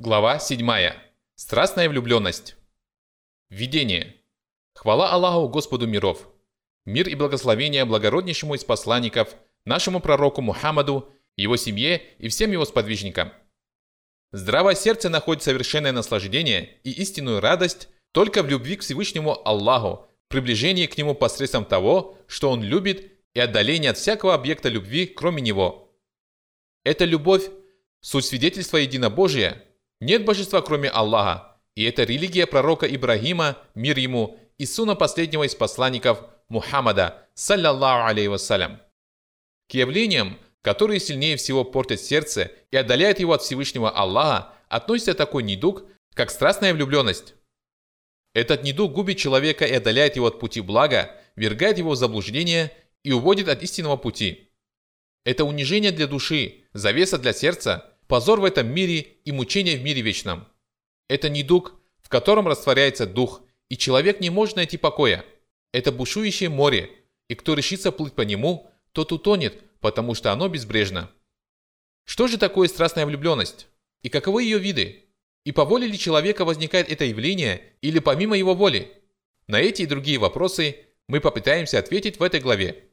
Глава 7. Страстная влюбленность. Введение. Хвала Аллаху Господу миров. Мир и благословение благороднейшему из посланников, нашему пророку Мухаммаду, его семье и всем его сподвижникам. Здравое сердце находит совершенное наслаждение и истинную радость только в любви к Всевышнему Аллаху, приближении к Нему посредством того, что Он любит, и отдалении от всякого объекта любви, кроме Него. Эта любовь – суть свидетельства единобожия – нет божества, кроме Аллаха, и это религия пророка Ибрагима, мир ему, и сына последнего из посланников Мухаммада, саллаллаху алейhi вассалям. К явлениям, которые сильнее всего портят сердце и отдаляют его от Всевышнего Аллаха, относится такой недуг, как страстная влюбленность. Этот недуг губит человека и отдаляет его от пути блага, вергает его в заблуждение и уводит от истинного пути. Это унижение для души, завеса для сердца, позор в этом мире и мучение в мире вечном. Это недуг, в котором растворяется дух, и человек не может найти покоя. Это бушующее море, и кто решится плыть по нему, тот утонет, потому что оно безбрежно. Что же такое страстная влюбленность? И каковы ее виды? И по воле ли человека возникает это явление, или помимо его воли? На эти и другие вопросы мы попытаемся ответить в этой главе.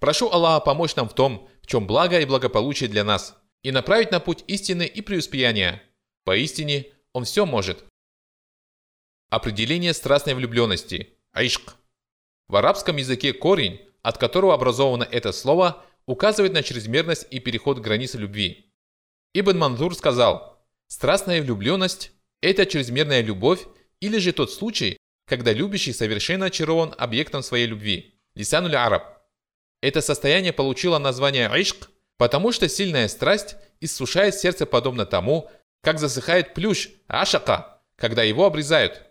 Прошу Аллаха помочь нам в том, в чем благо и благополучие для нас – и направить на путь истины и преуспеяния. Поистине, он все может. Определение страстной влюбленности. Айшк. В арабском языке корень, от которого образовано это слово, указывает на чрезмерность и переход границы любви. Ибн Манзур сказал, страстная влюбленность – это чрезмерная любовь или же тот случай, когда любящий совершенно очарован объектом своей любви. Лисануль Араб. Это состояние получило название айшк Потому что сильная страсть иссушает сердце подобно тому, как засыхает плющ, ашака, когда его обрезают.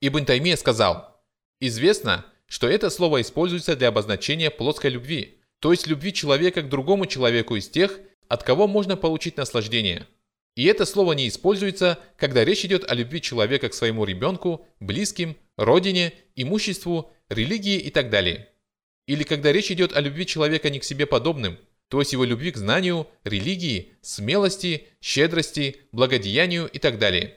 Ибн Таймия сказал, «Известно, что это слово используется для обозначения плоской любви, то есть любви человека к другому человеку из тех, от кого можно получить наслаждение. И это слово не используется, когда речь идет о любви человека к своему ребенку, близким, родине, имуществу, религии и так далее. Или когда речь идет о любви человека не к себе подобным – то есть его любви к знанию, религии, смелости, щедрости, благодеянию и так далее.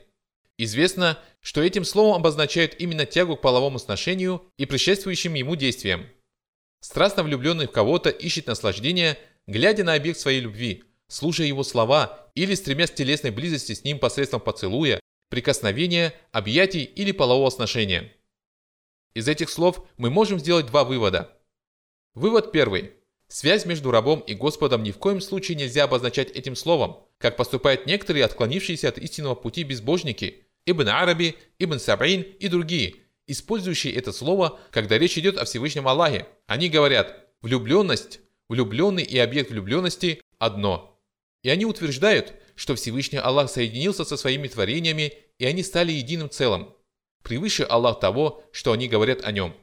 Известно, что этим словом обозначают именно тягу к половому сношению и предшествующим ему действиям. Страстно влюбленный в кого-то ищет наслаждения, глядя на объект своей любви, слушая его слова или стремясь к телесной близости с ним посредством поцелуя, прикосновения, объятий или полового сношения. Из этих слов мы можем сделать два вывода. Вывод первый – Связь между рабом и Господом ни в коем случае нельзя обозначать этим словом, как поступают некоторые отклонившиеся от истинного пути безбожники, Ибн Араби, Ибн Сабрин и другие, использующие это слово, когда речь идет о Всевышнем Аллахе. Они говорят «влюбленность», «влюбленный» и «объект влюбленности» одно. И они утверждают, что Всевышний Аллах соединился со своими творениями, и они стали единым целым. Превыше Аллах того, что они говорят о нем.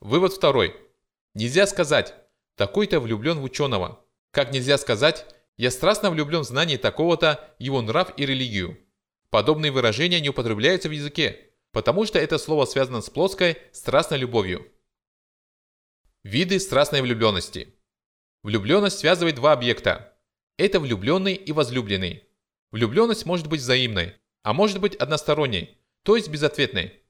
Вывод второй. Нельзя сказать такой-то влюблен в ученого. Как нельзя сказать, я страстно влюблен в знание такого-то, его нрав и религию. Подобные выражения не употребляются в языке, потому что это слово связано с плоской, страстной любовью. Виды страстной влюбленности. Влюбленность связывает два объекта. Это влюбленный и возлюбленный. Влюбленность может быть взаимной, а может быть односторонней, то есть безответной.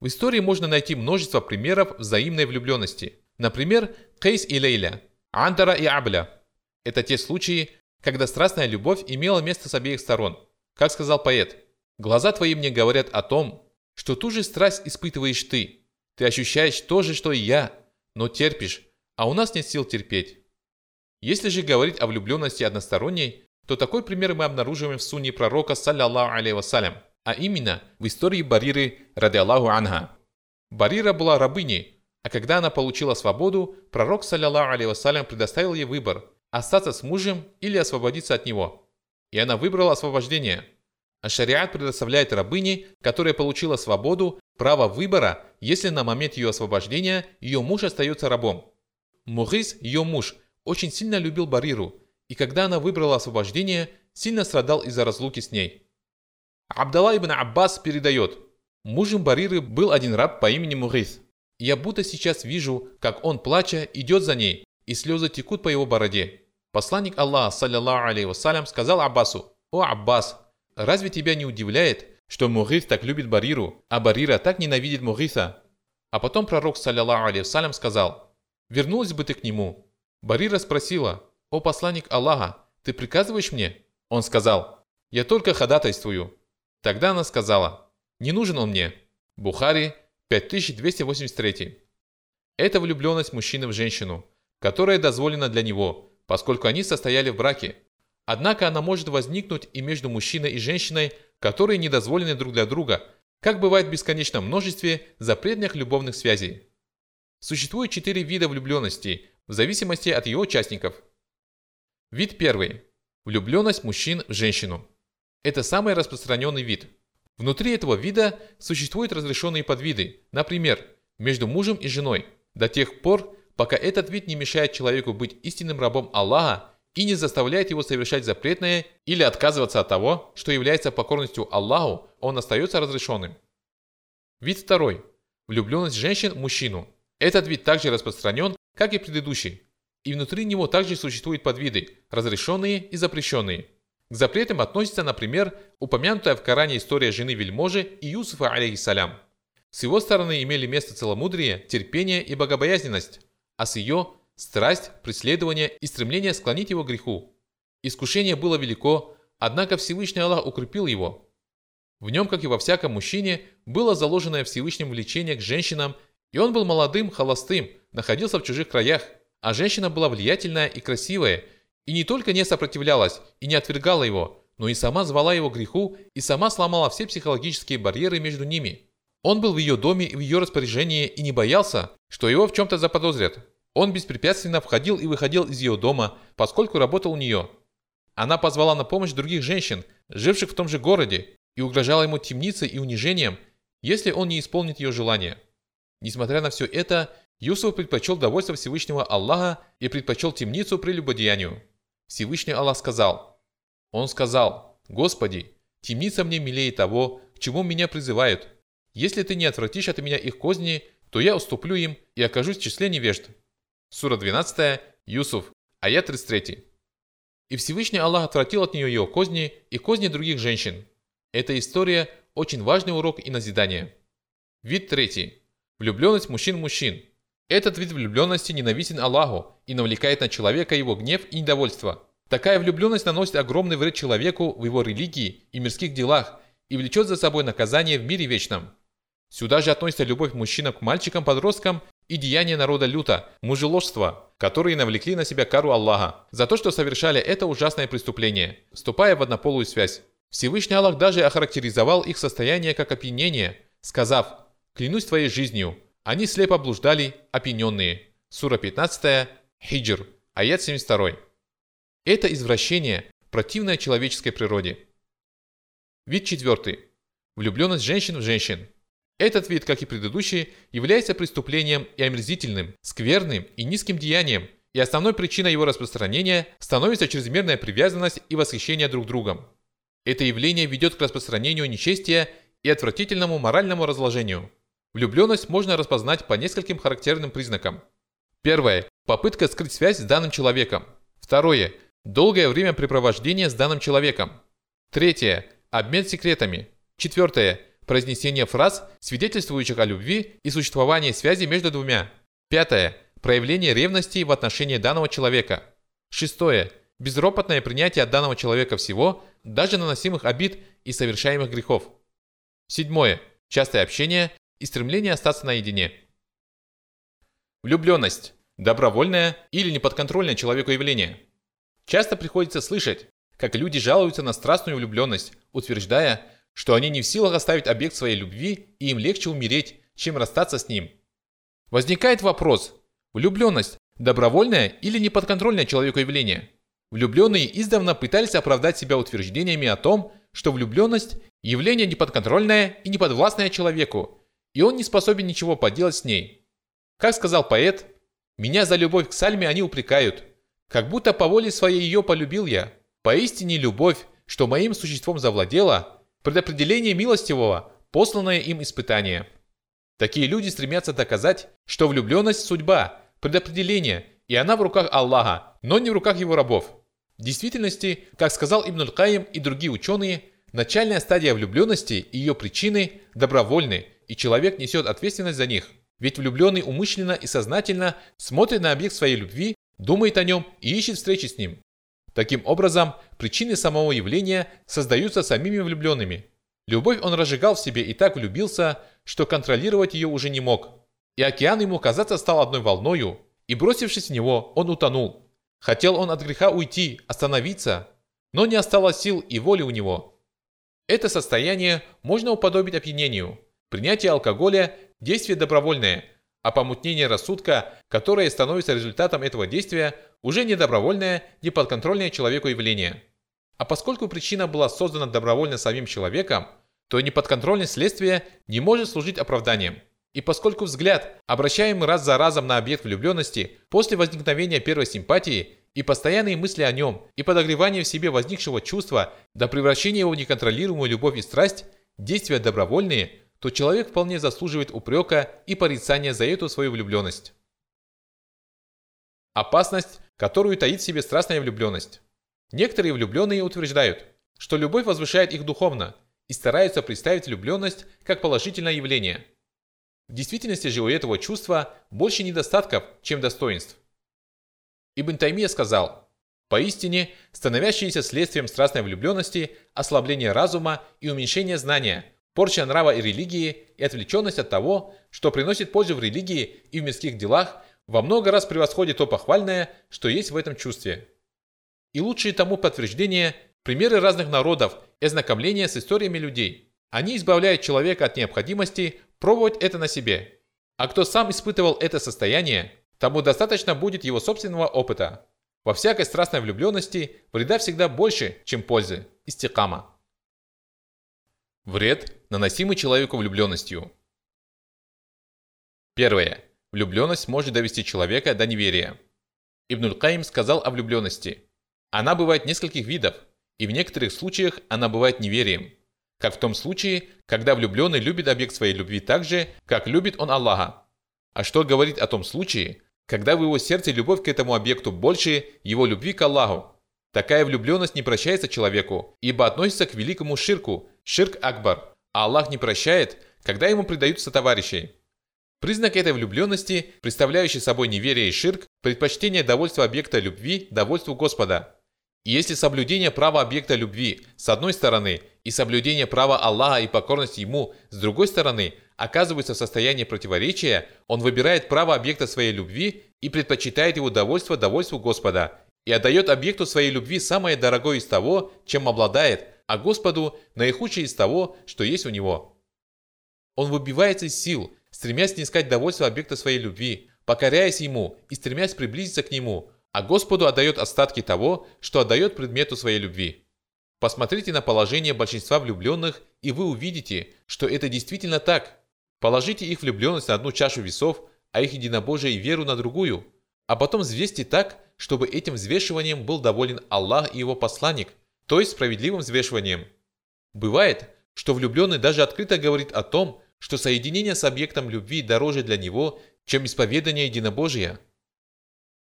В истории можно найти множество примеров взаимной влюбленности – Например, Кейс и Лейля, Андара и Абля. Это те случаи, когда страстная любовь имела место с обеих сторон. Как сказал поэт, «Глаза твои мне говорят о том, что ту же страсть испытываешь ты. Ты ощущаешь то же, что и я, но терпишь, а у нас нет сил терпеть». Если же говорить о влюбленности односторонней, то такой пример мы обнаруживаем в сунне пророка, саллиллаху алейhi вассалям, а именно в истории Бариры, ради Аллаху анха. Барира была рабыней, а когда она получила свободу, пророк, саллиллаху вассалям, предоставил ей выбор – остаться с мужем или освободиться от него. И она выбрала освобождение. А шариат предоставляет рабыне, которая получила свободу, право выбора, если на момент ее освобождения ее муж остается рабом. Мухис, ее муж, очень сильно любил Бариру, и когда она выбрала освобождение, сильно страдал из-за разлуки с ней. Абдалла ибн Аббас передает, мужем Бариры был один раб по имени Мухис – я будто сейчас вижу, как он, плача, идет за ней, и слезы текут по его бороде. Посланник Аллаха, саллиллаху алейхи вассалям, сказал Аббасу, «О, Аббас, разве тебя не удивляет, что Мугис так любит Бариру, а Барира так ненавидит Мугиса?» А потом пророк, саллиллаху алейхи сказал, «Вернулась бы ты к нему». Барира спросила, «О посланник Аллаха, ты приказываешь мне?» Он сказал, «Я только ходатайствую». Тогда она сказала, «Не нужен он мне». Бухари, 5283. Это влюбленность мужчины в женщину, которая дозволена для него, поскольку они состояли в браке. Однако она может возникнуть и между мужчиной и женщиной, которые недозволены друг для друга, как бывает в бесконечном множестве запретных любовных связей. Существует четыре вида влюбленности, в зависимости от ее участников. Вид первый. Влюбленность мужчин в женщину. Это самый распространенный вид. Внутри этого вида существуют разрешенные подвиды, например, между мужем и женой, до тех пор, пока этот вид не мешает человеку быть истинным рабом Аллаха и не заставляет его совершать запретное или отказываться от того, что является покорностью Аллаху, он остается разрешенным. Вид второй. Влюбленность женщин в мужчину. Этот вид также распространен, как и предыдущий, и внутри него также существуют подвиды, разрешенные и запрещенные. К запретам относится, например, упомянутая в Коране история жены вельможи и Юсуфа, алейхиссалям. С его стороны имели место целомудрие, терпение и богобоязненность, а с ее – страсть, преследование и стремление склонить его к греху. Искушение было велико, однако Всевышний Аллах укрепил его. В нем, как и во всяком мужчине, было заложенное Всевышним влечение к женщинам, и он был молодым, холостым, находился в чужих краях, а женщина была влиятельная и красивая, и не только не сопротивлялась и не отвергала его, но и сама звала его греху и сама сломала все психологические барьеры между ними. Он был в ее доме и в ее распоряжении и не боялся, что его в чем-то заподозрят. Он беспрепятственно входил и выходил из ее дома, поскольку работал у нее. Она позвала на помощь других женщин, живших в том же городе, и угрожала ему темницей и унижением, если он не исполнит ее желание. Несмотря на все это, Юсуф предпочел довольство Всевышнего Аллаха и предпочел темницу прелюбодеянию. Всевышний Аллах сказал, Он сказал, «Господи, темница мне милее того, к чему меня призывают. Если ты не отвратишь от меня их козни, то я уступлю им и окажусь в числе невежд». Сура 12, Юсуф, аят 33. И Всевышний Аллах отвратил от нее ее козни и козни других женщин. Эта история – очень важный урок и назидание. Вид третий. Влюбленность мужчин-мужчин. Этот вид влюбленности ненавистен Аллаху и навлекает на человека его гнев и недовольство. Такая влюбленность наносит огромный вред человеку в его религии и мирских делах и влечет за собой наказание в мире вечном. Сюда же относится любовь мужчинам к мальчикам-подросткам и деяния народа люта, мужеложство, которые навлекли на себя кару Аллаха за то, что совершали это ужасное преступление, вступая в однополую связь. Всевышний Аллах даже охарактеризовал их состояние как опьянение, сказав «Клянусь твоей жизнью, они слепо блуждали, опьяненные». Сура 15, Хиджр, аят 72. Это извращение, противное человеческой природе. Вид четвертый. Влюбленность женщин в женщин. Этот вид, как и предыдущий, является преступлением и омерзительным, скверным и низким деянием, и основной причиной его распространения становится чрезмерная привязанность и восхищение друг другом. Это явление ведет к распространению нечестия и отвратительному моральному разложению. Влюбленность можно распознать по нескольким характерным признакам. Первое. Попытка скрыть связь с данным человеком. Второе. Долгое времяпрепровождение с данным человеком. Третье. Обмен секретами. Четвертое. Произнесение фраз, свидетельствующих о любви и существовании связи между двумя. Пятое. Проявление ревности в отношении данного человека. Шестое. Безропотное принятие от данного человека всего, даже наносимых обид и совершаемых грехов. Седьмое. Частое общение и стремление остаться наедине. Влюбленность. Добровольное или неподконтрольное человеку явление. Часто приходится слышать, как люди жалуются на страстную влюбленность, утверждая, что они не в силах оставить объект своей любви и им легче умереть, чем расстаться с ним. Возникает вопрос, влюбленность – добровольное или неподконтрольное человеку явление? Влюбленные издавна пытались оправдать себя утверждениями о том, что влюбленность – явление неподконтрольное и неподвластное человеку, и он не способен ничего поделать с ней. Как сказал поэт, «Меня за любовь к Сальме они упрекают, как будто по воле своей ее полюбил я. Поистине любовь, что моим существом завладела, предопределение милостивого, посланное им испытание. Такие люди стремятся доказать, что влюбленность – судьба, предопределение, и она в руках Аллаха, но не в руках его рабов. В действительности, как сказал Ибн Аль-Каим и другие ученые, Начальная стадия влюбленности и ее причины добровольны, и человек несет ответственность за них. Ведь влюбленный умышленно и сознательно смотрит на объект своей любви, думает о нем и ищет встречи с ним. Таким образом, причины самого явления создаются самими влюбленными. Любовь он разжигал в себе и так влюбился, что контролировать ее уже не мог. И океан ему казаться стал одной волною, и бросившись в него, он утонул. Хотел он от греха уйти, остановиться, но не осталось сил и воли у него. Это состояние можно уподобить опьянению. Принятие алкоголя – действие добровольное, а помутнение рассудка, которое становится результатом этого действия, уже не добровольное, не подконтрольное человеку явление. А поскольку причина была создана добровольно самим человеком, то неподконтрольность следствия не может служить оправданием. И поскольку взгляд, обращаемый раз за разом на объект влюбленности после возникновения первой симпатии и постоянные мысли о нем, и подогревание в себе возникшего чувства до превращения его в неконтролируемую любовь и страсть, действия добровольные, то человек вполне заслуживает упрека и порицания за эту свою влюбленность. Опасность, которую таит в себе страстная влюбленность. Некоторые влюбленные утверждают, что любовь возвышает их духовно и стараются представить влюбленность как положительное явление. В действительности же у этого чувства больше недостатков, чем достоинств. Ибн Таймия сказал, «Поистине, становящиеся следствием страстной влюбленности ослабление разума и уменьшение знания, порча нрава и религии и отвлеченность от того, что приносит пользу в религии и в мирских делах, во много раз превосходит то похвальное, что есть в этом чувстве». И лучшие тому подтверждение – примеры разных народов и ознакомление с историями людей. Они избавляют человека от необходимости пробовать это на себе. А кто сам испытывал это состояние, тому достаточно будет его собственного опыта. Во всякой страстной влюбленности вреда всегда больше, чем пользы. Истикама. Вред, наносимый человеку влюбленностью. Первое. Влюбленность может довести человека до неверия. Ибнуль Каим сказал о влюбленности. Она бывает нескольких видов, и в некоторых случаях она бывает неверием. Как в том случае, когда влюбленный любит объект своей любви так же, как любит он Аллаха. А что говорит о том случае, когда в его сердце любовь к этому объекту больше его любви к Аллаху? Такая влюбленность не прощается человеку, ибо относится к великому ширку, ширк Акбар, а Аллах не прощает, когда ему предаются товарищи. Признак этой влюбленности, представляющий собой неверие и ширк, предпочтение довольства объекта любви довольству Господа. И если соблюдение права объекта любви с одной стороны и соблюдение права Аллаха и покорность Ему с другой стороны оказываются в состоянии противоречия, он выбирает право объекта своей любви и предпочитает его довольство довольству Господа и отдает объекту своей любви самое дорогое из того, чем обладает, а Господу наихудшее из того, что есть у него. Он выбивается из сил, стремясь снискать довольство объекта своей любви, покоряясь ему и стремясь приблизиться к нему, а Господу отдает остатки того, что отдает предмету своей любви. Посмотрите на положение большинства влюбленных, и вы увидите, что это действительно так. Положите их влюбленность на одну чашу весов, а их единобожие и веру на другую, а потом взвесьте так, чтобы этим взвешиванием был доволен Аллах и его посланник, то есть справедливым взвешиванием. Бывает, что влюбленный даже открыто говорит о том, что соединение с объектом любви дороже для него, чем исповедание единобожия.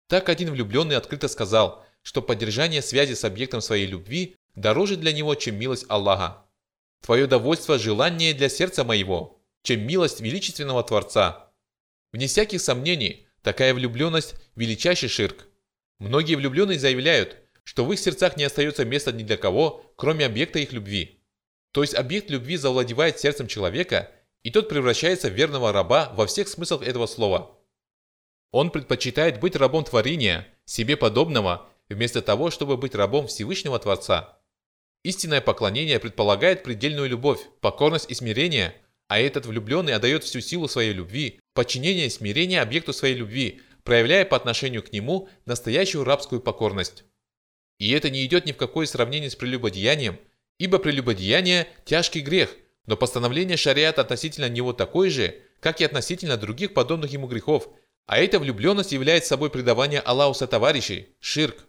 Так один влюбленный открыто сказал, что поддержание связи с объектом своей любви дороже для него, чем милость Аллаха. Твое довольство желание для сердца моего, чем милость величественного Творца. Вне всяких сомнений, такая влюбленность – величайший ширк. Многие влюбленные заявляют, что в их сердцах не остается места ни для кого, кроме объекта их любви. То есть объект любви завладевает сердцем человека, и тот превращается в верного раба во всех смыслах этого слова – он предпочитает быть рабом творения, себе подобного, вместо того, чтобы быть рабом Всевышнего Творца. Истинное поклонение предполагает предельную любовь, покорность и смирение, а этот влюбленный отдает всю силу своей любви, подчинение и смирение объекту своей любви, проявляя по отношению к нему настоящую рабскую покорность. И это не идет ни в какое сравнение с прелюбодеянием, ибо прелюбодеяние – тяжкий грех, но постановление шариата относительно него такое же, как и относительно других подобных ему грехов – а эта влюбленность является собой предавание Аллаху сотоварищей, ширк.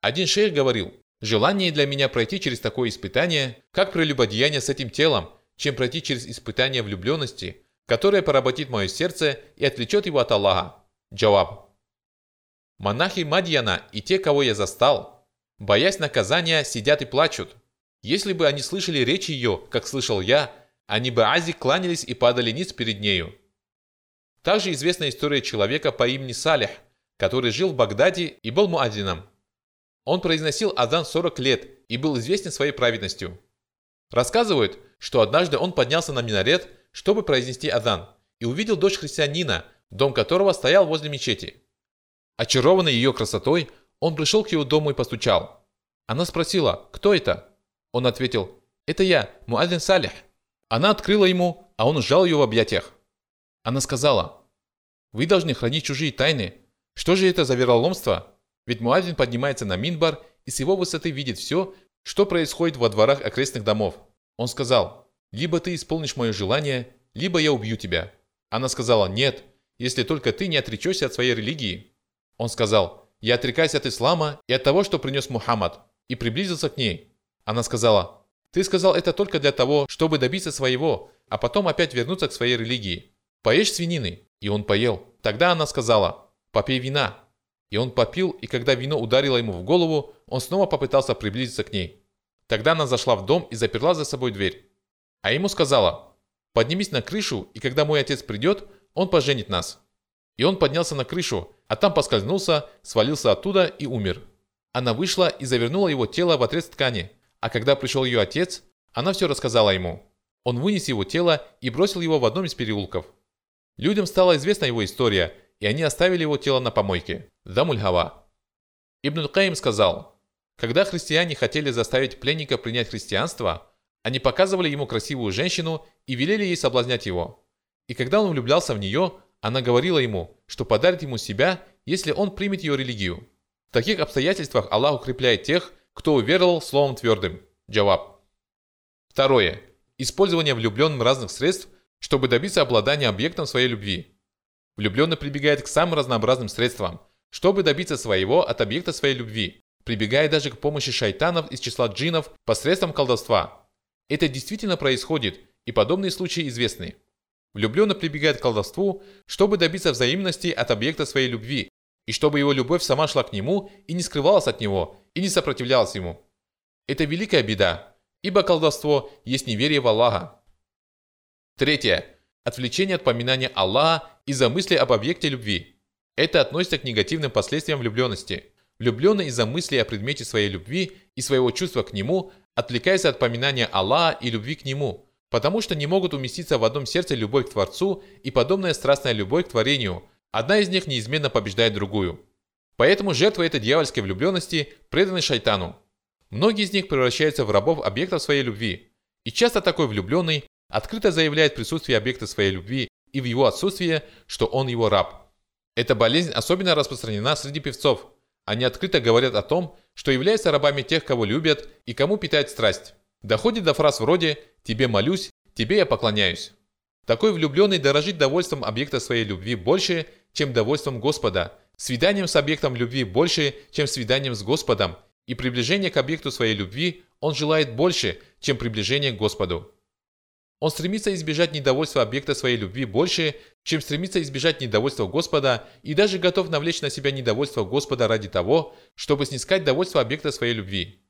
Один шейх говорил, желание для меня пройти через такое испытание, как прелюбодеяние с этим телом, чем пройти через испытание влюбленности, которое поработит мое сердце и отвлечет его от Аллаха. Джаваб. Монахи Мадьяна и те, кого я застал, боясь наказания, сидят и плачут. Если бы они слышали речь ее, как слышал я, они бы Ази кланялись и падали ниц перед нею. Также известна история человека по имени Салих, который жил в Багдаде и был муадзином. Он произносил азан 40 лет и был известен своей праведностью. Рассказывают, что однажды он поднялся на минарет, чтобы произнести азан, и увидел дочь христианина, дом которого стоял возле мечети. Очарованный ее красотой, он пришел к ее дому и постучал. Она спросила, кто это? Он ответил, это я, Муадзин Салих. Она открыла ему, а он сжал ее в объятиях. Она сказала, вы должны хранить чужие тайны. Что же это за вероломство? Ведь Муадзин поднимается на Минбар и с его высоты видит все, что происходит во дворах окрестных домов. Он сказал, либо ты исполнишь мое желание, либо я убью тебя. Она сказала, нет, если только ты не отречешься от своей религии. Он сказал, я отрекаюсь от ислама и от того, что принес Мухаммад, и приблизился к ней. Она сказала, ты сказал это только для того, чтобы добиться своего, а потом опять вернуться к своей религии. Поешь свинины. И он поел. Тогда она сказала, попей вина. И он попил, и когда вино ударило ему в голову, он снова попытался приблизиться к ней. Тогда она зашла в дом и заперла за собой дверь. А ему сказала, поднимись на крышу, и когда мой отец придет, он поженит нас. И он поднялся на крышу, а там поскользнулся, свалился оттуда и умер. Она вышла и завернула его тело в отрез ткани, а когда пришел ее отец, она все рассказала ему. Он вынес его тело и бросил его в одном из переулков. Людям стала известна его история, и они оставили его тело на помойке. Дамульхава. Ибн Каим сказал, когда христиане хотели заставить пленника принять христианство, они показывали ему красивую женщину и велели ей соблазнять его. И когда он влюблялся в нее, она говорила ему, что подарит ему себя, если он примет ее религию. В таких обстоятельствах Аллах укрепляет тех, кто уверовал словом твердым. Джаваб. Второе. Использование влюбленным разных средств, чтобы добиться обладания объектом своей любви. Влюбленный прибегает к самым разнообразным средствам, чтобы добиться своего от объекта своей любви, прибегая даже к помощи шайтанов из числа джинов посредством колдовства. Это действительно происходит, и подобные случаи известны. Влюбленный прибегает к колдовству, чтобы добиться взаимности от объекта своей любви, и чтобы его любовь сама шла к нему и не скрывалась от него, и не сопротивлялась ему. Это великая беда, ибо колдовство есть неверие в Аллаха. Третье. Отвлечение от поминания Аллаха из-за мысли об объекте любви. Это относится к негативным последствиям влюбленности. Влюбленный из-за мысли о предмете своей любви и своего чувства к нему отвлекается от поминания Аллаха и любви к нему – потому что не могут уместиться в одном сердце любовь к Творцу и подобная страстная любовь к творению. Одна из них неизменно побеждает другую. Поэтому жертва этой дьявольской влюбленности преданы шайтану. Многие из них превращаются в рабов объектов своей любви. И часто такой влюбленный открыто заявляет присутствие объекта своей любви и в его отсутствие, что он его раб. Эта болезнь особенно распространена среди певцов. Они открыто говорят о том, что являются рабами тех, кого любят и кому питает страсть. Доходит до фраз вроде «тебе молюсь», «тебе я поклоняюсь». Такой влюбленный дорожит довольством объекта своей любви больше, чем довольством Господа, свиданием с объектом любви больше, чем свиданием с Господом, и приближение к объекту своей любви он желает больше, чем приближение к Господу. Он стремится избежать недовольства объекта своей любви больше, чем стремится избежать недовольства Господа, и даже готов навлечь на себя недовольство Господа ради того, чтобы снискать довольство объекта своей любви.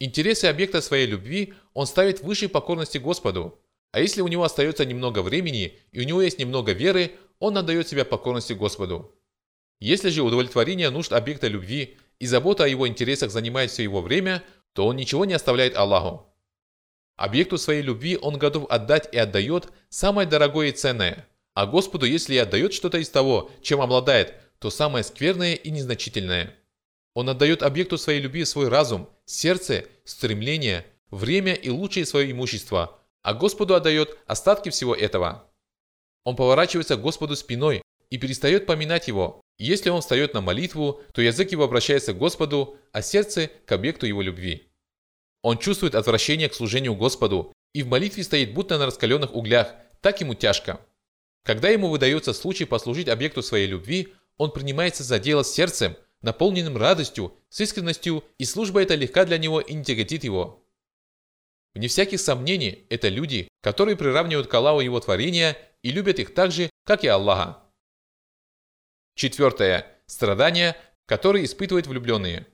Интересы объекта своей любви он ставит выше покорности Господу. А если у него остается немного времени и у него есть немного веры, он отдает себя покорности Господу. Если же удовлетворение нужд объекта любви и забота о его интересах занимает все его время, то он ничего не оставляет Аллаху. Объекту своей любви он готов отдать и отдает самое дорогое и ценное. А Господу, если и отдает что-то из того, чем обладает, то самое скверное и незначительное. Он отдает объекту своей любви свой разум, сердце, стремление, время и лучшее свое имущество, а Господу отдает остатки всего этого. Он поворачивается к Господу спиной и перестает поминать Его. если он встает на молитву, то язык его обращается к Господу, а сердце – к объекту его любви. Он чувствует отвращение к служению Господу и в молитве стоит будто на раскаленных углях, так ему тяжко. Когда ему выдается случай послужить объекту своей любви, он принимается за дело сердцем – наполненным радостью, с искренностью, и служба эта легка для него и не тяготит его. Вне всяких сомнений, это люди, которые приравнивают к Аллаху его творения и любят их так же, как и Аллаха. Четвертое. Страдания, которые испытывают влюбленные.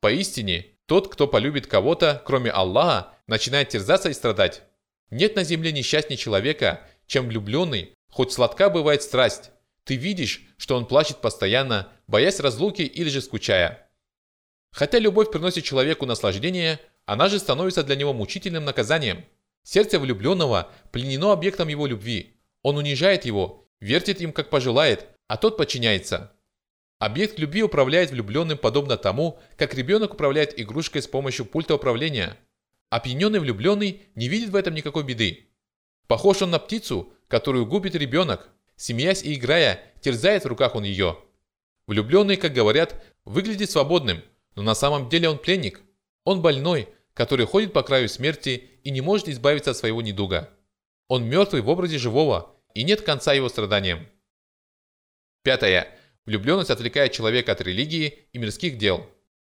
Поистине, тот, кто полюбит кого-то, кроме Аллаха, начинает терзаться и страдать. Нет на земле несчастнее человека, чем влюбленный, хоть сладка бывает страсть. Ты видишь, что он плачет постоянно, боясь разлуки или же скучая. Хотя любовь приносит человеку наслаждение, она же становится для него мучительным наказанием. Сердце влюбленного пленено объектом его любви. Он унижает его, вертит им как пожелает, а тот подчиняется. Объект любви управляет влюбленным подобно тому, как ребенок управляет игрушкой с помощью пульта управления. Опьяненный влюбленный не видит в этом никакой беды. Похож он на птицу, которую губит ребенок. Смеясь и играя, терзает в руках он ее. Влюбленный, как говорят, выглядит свободным, но на самом деле он пленник. Он больной, который ходит по краю смерти и не может избавиться от своего недуга. Он мертвый в образе живого, и нет конца его страданиям. Пятое. Влюбленность отвлекает человека от религии и мирских дел.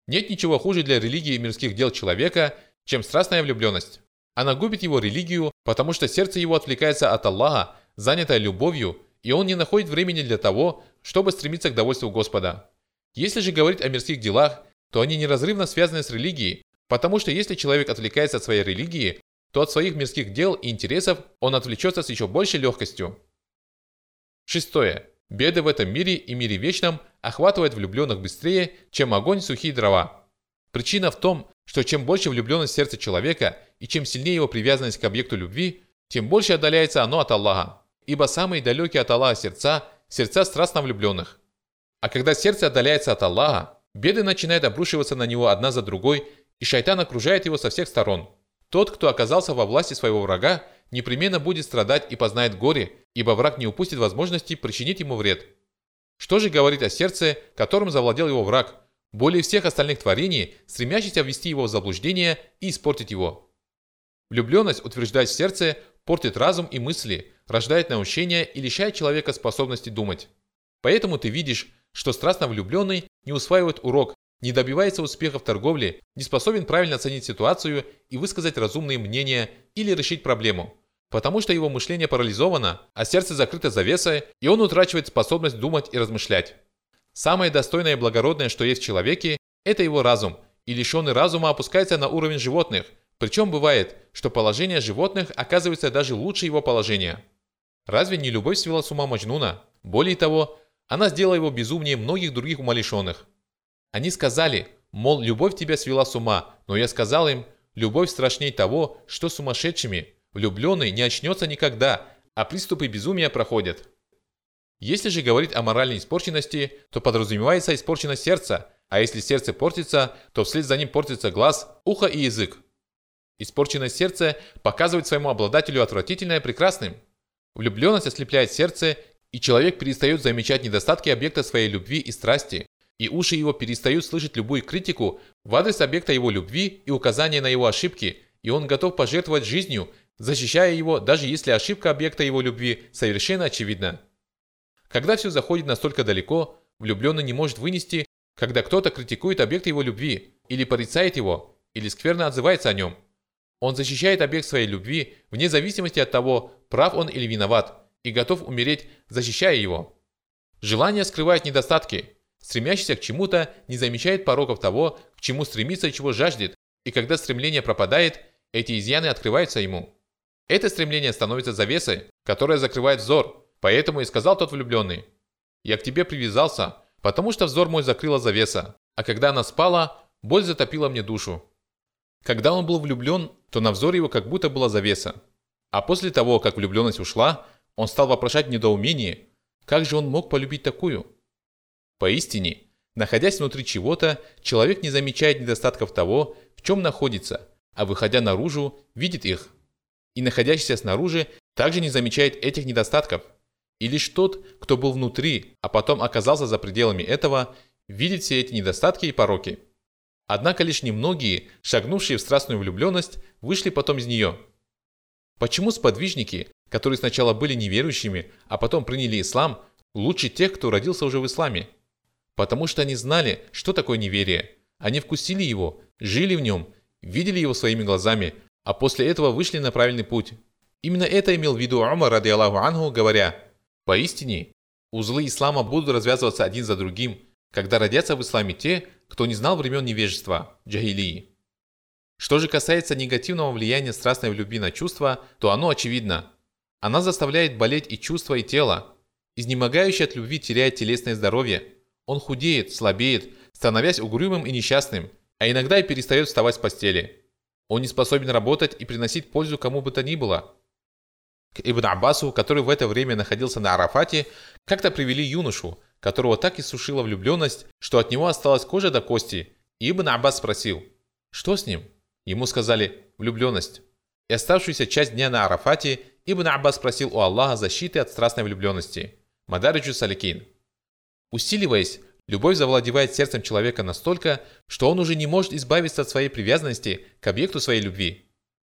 Нет ничего хуже для религии и мирских дел человека, чем страстная влюбленность. Она губит его религию, потому что сердце его отвлекается от Аллаха, занятое любовью, и он не находит времени для того, чтобы стремиться к довольству Господа. Если же говорить о мирских делах, то они неразрывно связаны с религией, потому что если человек отвлекается от своей религии, то от своих мирских дел и интересов он отвлечется с еще большей легкостью. Шестое. Беды в этом мире и мире вечном охватывают влюбленных быстрее, чем огонь сухие дрова. Причина в том, что чем больше влюбленность в сердце человека и чем сильнее его привязанность к объекту любви, тем больше отдаляется оно от Аллаха. Ибо самые далекие от Аллаха сердца – сердца страстно влюбленных. А когда сердце отдаляется от Аллаха, беды начинают обрушиваться на него одна за другой, и шайтан окружает его со всех сторон. Тот, кто оказался во власти своего врага, непременно будет страдать и познает горе, ибо враг не упустит возможности причинить ему вред. Что же говорить о сердце, которым завладел его враг, более всех остальных творений, стремящийся ввести его в заблуждение и испортить его? Влюбленность, утверждает в сердце, портит разум и мысли, рождает научение и лишает человека способности думать. Поэтому ты видишь, что страстно влюбленный не усваивает урок, не добивается успеха в торговле, не способен правильно оценить ситуацию и высказать разумные мнения или решить проблему. Потому что его мышление парализовано, а сердце закрыто завесой, и он утрачивает способность думать и размышлять. Самое достойное и благородное, что есть в человеке, это его разум, и лишенный разума опускается на уровень животных, причем бывает, что положение животных оказывается даже лучше его положения. Разве не любовь свела с ума Маджнуна? Более того, она сделала его безумнее многих других умалишенных. Они сказали, мол, любовь тебя свела с ума, но я сказал им, любовь страшней того, что сумасшедшими, влюбленный не очнется никогда, а приступы безумия проходят. Если же говорить о моральной испорченности, то подразумевается испорченность сердца, а если сердце портится, то вслед за ним портится глаз, ухо и язык. Испорченность сердца показывает своему обладателю отвратительное прекрасным. Влюбленность ослепляет сердце, и человек перестает замечать недостатки объекта своей любви и страсти, и уши его перестают слышать любую критику в адрес объекта его любви и указания на его ошибки, и он готов пожертвовать жизнью, защищая его, даже если ошибка объекта его любви совершенно очевидна. Когда все заходит настолько далеко, влюбленный не может вынести, когда кто-то критикует объект его любви, или порицает его, или скверно отзывается о нем. Он защищает объект своей любви вне зависимости от того, прав он или виноват, и готов умереть, защищая его. Желание скрывает недостатки, Стремящийся к чему-то не замечает пороков того, к чему стремится и чего жаждет, и когда стремление пропадает, эти изъяны открываются ему. Это стремление становится завесой, которая закрывает взор, поэтому и сказал тот влюбленный. «Я к тебе привязался, потому что взор мой закрыла завеса, а когда она спала, боль затопила мне душу». Когда он был влюблен, то на взоре его как будто была завеса. А после того, как влюбленность ушла, он стал вопрошать в как же он мог полюбить такую? Поистине, находясь внутри чего-то, человек не замечает недостатков того, в чем находится, а выходя наружу, видит их. И находящийся снаружи также не замечает этих недостатков. И лишь тот, кто был внутри, а потом оказался за пределами этого, видит все эти недостатки и пороки. Однако лишь немногие, шагнувшие в страстную влюбленность, вышли потом из нее. Почему сподвижники, которые сначала были неверующими, а потом приняли ислам, лучше тех, кто родился уже в исламе? Потому что они знали, что такое неверие. Они вкусили его, жили в нем, видели его своими глазами, а после этого вышли на правильный путь. Именно это имел в виду Умар, ради Аллаху Ангу, говоря, «Поистине, узлы ислама будут развязываться один за другим, когда родятся в исламе те, кто не знал времен невежества, джахилии». Что же касается негативного влияния страстной любви на чувства, то оно очевидно. Она заставляет болеть и чувства, и тело. Изнемогающий от любви теряет телесное здоровье. Он худеет, слабеет, становясь угрюмым и несчастным, а иногда и перестает вставать с постели. Он не способен работать и приносить пользу кому бы то ни было. К Ибн Аббасу, который в это время находился на Арафате, как-то привели юношу, которого так и сушила влюбленность, что от него осталась кожа до кости. И Ибн Аббас спросил, что с ним? Ему сказали «влюбленность». И оставшуюся часть дня на Арафате Ибн Аббас спросил у Аллаха защиты от страстной влюбленности. Мадариджу Саликин. Усиливаясь, любовь завладевает сердцем человека настолько, что он уже не может избавиться от своей привязанности к объекту своей любви.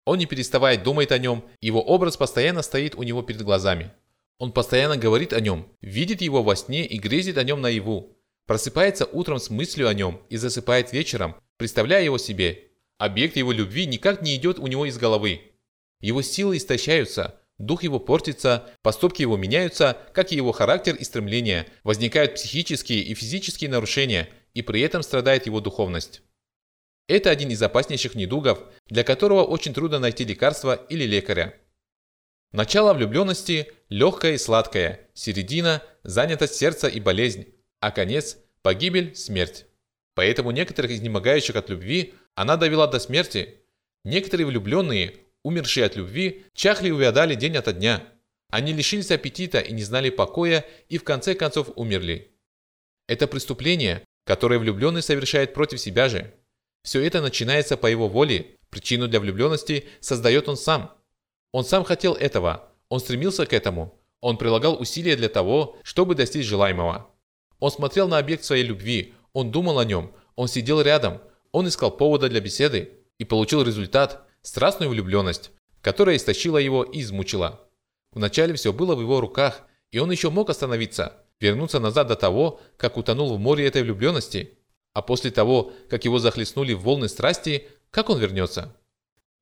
Он не переставая думает о нем, его образ постоянно стоит у него перед глазами. Он постоянно говорит о нем, видит его во сне и грезит о нем наяву. Просыпается утром с мыслью о нем и засыпает вечером, представляя его себе. Объект его любви никак не идет у него из головы. Его силы истощаются, дух его портится, поступки его меняются, как и его характер и стремления, возникают психические и физические нарушения, и при этом страдает его духовность. Это один из опаснейших недугов, для которого очень трудно найти лекарство или лекаря. Начало влюбленности – легкое и сладкое, середина – занятость сердца и болезнь, а конец – погибель, смерть. Поэтому некоторых изнемогающих от любви она довела до смерти. Некоторые влюбленные, умершие от любви, чахли и увядали день ото дня. Они лишились аппетита и не знали покоя, и в конце концов умерли. Это преступление, которое влюбленный совершает против себя же. Все это начинается по его воле, причину для влюбленности создает он сам – он сам хотел этого, он стремился к этому, он прилагал усилия для того, чтобы достичь желаемого. Он смотрел на объект своей любви, он думал о нем, он сидел рядом, он искал повода для беседы и получил результат – страстную влюбленность, которая истощила его и измучила. Вначале все было в его руках, и он еще мог остановиться, вернуться назад до того, как утонул в море этой влюбленности. А после того, как его захлестнули волны страсти, как он вернется?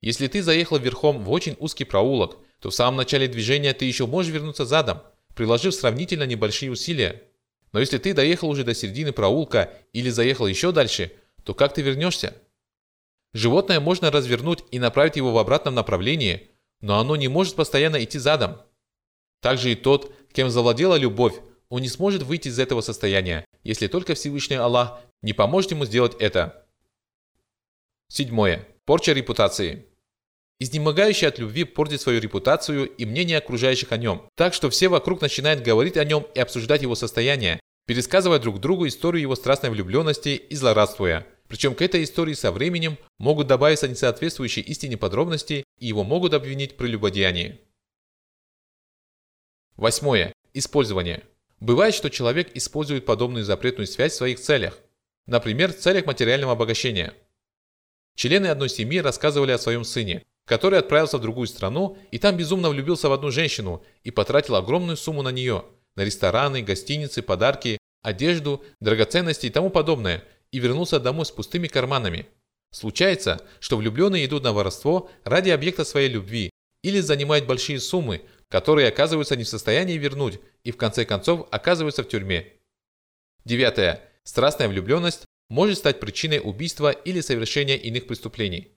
Если ты заехал верхом в очень узкий проулок, то в самом начале движения ты еще можешь вернуться задом, приложив сравнительно небольшие усилия. Но если ты доехал уже до середины проулка или заехал еще дальше, то как ты вернешься? Животное можно развернуть и направить его в обратном направлении, но оно не может постоянно идти задом. Также и тот, кем завладела любовь, он не сможет выйти из этого состояния, если только Всевышний Аллах не поможет ему сделать это. Седьмое. Порча репутации. Изнемогающий от любви портит свою репутацию и мнение окружающих о нем, так что все вокруг начинают говорить о нем и обсуждать его состояние, пересказывая друг другу историю его страстной влюбленности и злорадствуя. Причем к этой истории со временем могут добавиться несоответствующие истине подробности и его могут обвинить в прелюбодеянии. Восьмое. Использование. Бывает, что человек использует подобную запретную связь в своих целях. Например, в целях материального обогащения. Члены одной семьи рассказывали о своем сыне который отправился в другую страну и там безумно влюбился в одну женщину и потратил огромную сумму на нее, на рестораны, гостиницы, подарки, одежду, драгоценности и тому подобное, и вернулся домой с пустыми карманами. Случается, что влюбленные идут на воровство ради объекта своей любви или занимают большие суммы, которые оказываются не в состоянии вернуть и в конце концов оказываются в тюрьме. Девятое. Страстная влюбленность может стать причиной убийства или совершения иных преступлений.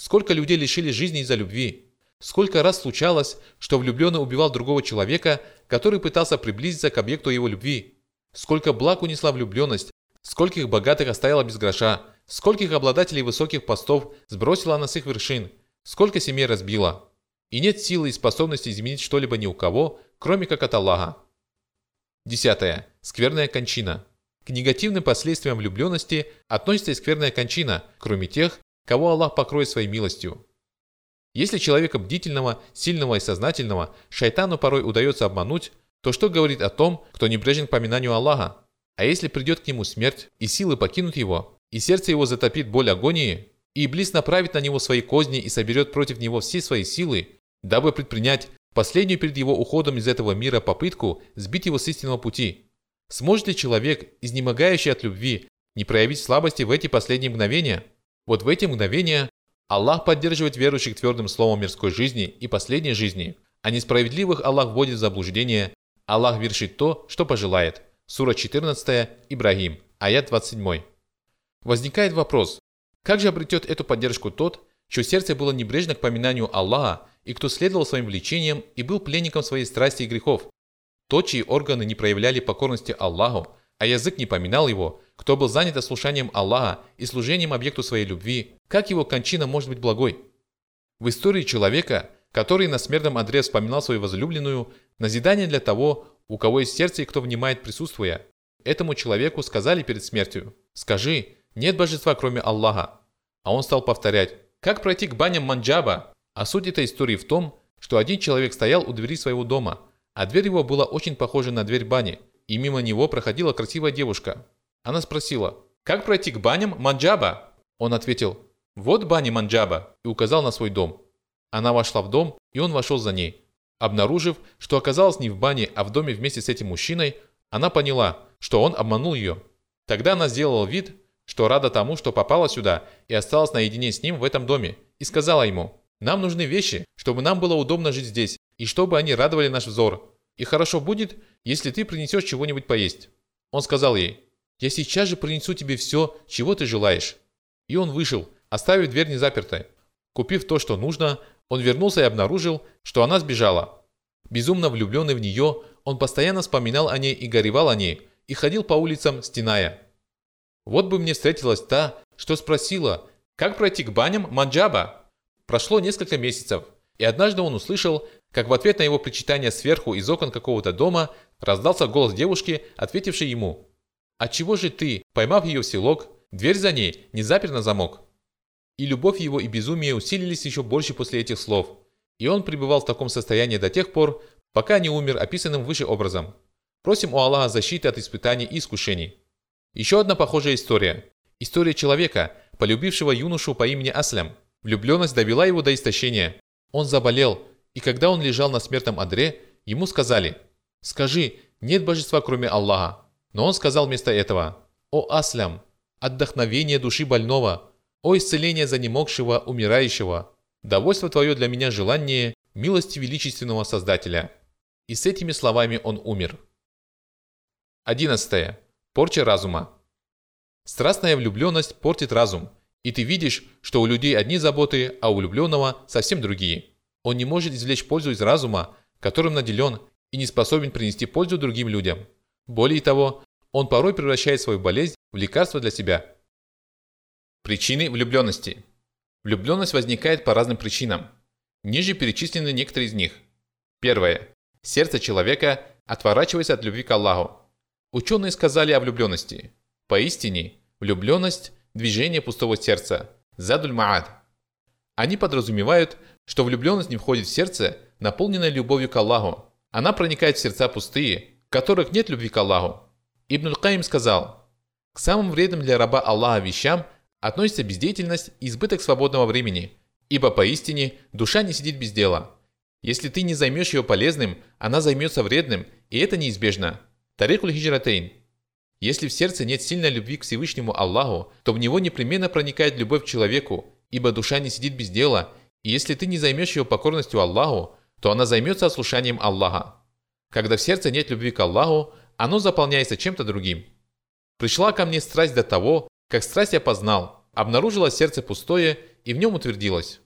Сколько людей лишили жизни из-за любви? Сколько раз случалось, что влюбленный убивал другого человека, который пытался приблизиться к объекту его любви? Сколько благ унесла влюбленность? Скольких богатых оставила без гроша? Скольких обладателей высоких постов сбросила она с их вершин? Сколько семей разбила? И нет силы и способности изменить что-либо ни у кого, кроме как от Аллаха. Десятое. Скверная кончина. К негативным последствиям влюбленности относится и скверная кончина, кроме тех, кого Аллах покроет своей милостью. Если человека бдительного, сильного и сознательного шайтану порой удается обмануть, то что говорит о том, кто не прежен к поминанию Аллаха? А если придет к нему смерть, и силы покинут его, и сердце его затопит боль агонии, и Иблис направит на него свои козни и соберет против него все свои силы, дабы предпринять последнюю перед его уходом из этого мира попытку сбить его с истинного пути. Сможет ли человек, изнемогающий от любви, не проявить слабости в эти последние мгновения? Вот в эти мгновения Аллах поддерживает верующих твердым словом мирской жизни и последней жизни, а несправедливых Аллах вводит в заблуждение, Аллах вершит то, что пожелает. Сура 14, Ибрагим, аят 27. Возникает вопрос, Как же обретет эту поддержку тот, чье сердце было небрежно к поминанию Аллаха и кто следовал своим влечениям и был пленником своей страсти и грехов? Тот, чьи органы не проявляли покорности Аллаху, а язык не поминал его, кто был занят ослушанием Аллаха и служением объекту своей любви, как его кончина может быть благой? В истории человека, который на смертном одре вспоминал свою возлюбленную, назидание для того, у кого есть сердце и кто внимает присутствуя. Этому человеку сказали перед смертью, «Скажи, нет божества, кроме Аллаха». А он стал повторять, «Как пройти к баням Манджаба?» А суть этой истории в том, что один человек стоял у двери своего дома, а дверь его была очень похожа на дверь бани, и мимо него проходила красивая девушка. Она спросила, «Как пройти к баням Манджаба?» Он ответил, «Вот бани Манджаба» и указал на свой дом. Она вошла в дом, и он вошел за ней. Обнаружив, что оказалась не в бане, а в доме вместе с этим мужчиной, она поняла, что он обманул ее. Тогда она сделала вид, что рада тому, что попала сюда и осталась наедине с ним в этом доме, и сказала ему, «Нам нужны вещи, чтобы нам было удобно жить здесь, и чтобы они радовали наш взор. И хорошо будет, если ты принесешь чего-нибудь поесть». Он сказал ей, «Я сейчас же принесу тебе все, чего ты желаешь». И он вышел, оставив дверь незапертой. Купив то, что нужно, он вернулся и обнаружил, что она сбежала. Безумно влюбленный в нее, он постоянно вспоминал о ней и горевал о ней, и ходил по улицам, стеная. Вот бы мне встретилась та, что спросила, как пройти к баням Манджаба? Прошло несколько месяцев, и однажды он услышал, как в ответ на его причитание сверху из окон какого-то дома раздался голос девушки, ответившей ему. «Отчего же ты, поймав ее в селок, дверь за ней не запер на замок?» И любовь его и безумие усилились еще больше после этих слов. И он пребывал в таком состоянии до тех пор, пока не умер описанным выше образом. Просим у Аллаха защиты от испытаний и искушений. Еще одна похожая история. История человека, полюбившего юношу по имени Аслям. Влюбленность довела его до истощения. Он заболел, и когда он лежал на смертном одре, ему сказали «Скажи, нет божества кроме Аллаха». Но он сказал вместо этого «О Аслям, отдохновение души больного, о исцеление занемогшего, умирающего! Довольство Твое для меня желание милости величественного Создателя!» И с этими словами он умер. 11. Порча разума. Страстная влюбленность портит разум, и ты видишь, что у людей одни заботы, а у влюбленного совсем другие. Он не может извлечь пользу из разума, которым наделен, и не способен принести пользу другим людям. Более того, он порой превращает свою болезнь в лекарство для себя – Причины влюбленности. Влюбленность возникает по разным причинам. Ниже перечислены некоторые из них. Первое. Сердце человека отворачивается от любви к Аллаху. Ученые сказали о влюбленности. Поистине, влюбленность – движение пустого сердца. Задуль Маад. Они подразумевают, что влюбленность не входит в сердце, наполненное любовью к Аллаху. Она проникает в сердца пустые, которых нет любви к Аллаху. Ибн Каим сказал, «К самым вредным для раба Аллаха вещам – относится бездеятельность и избыток свободного времени, ибо поистине душа не сидит без дела. Если ты не займешь ее полезным, она займется вредным, и это неизбежно. Тарикуль Хиджратейн. Если в сердце нет сильной любви к Всевышнему Аллаху, то в него непременно проникает любовь к человеку, ибо душа не сидит без дела, и если ты не займешь ее покорностью Аллаху, то она займется ослушанием Аллаха. Когда в сердце нет любви к Аллаху, оно заполняется чем-то другим. Пришла ко мне страсть до того, как страсть я познал, обнаружило сердце пустое и в нем утвердилось.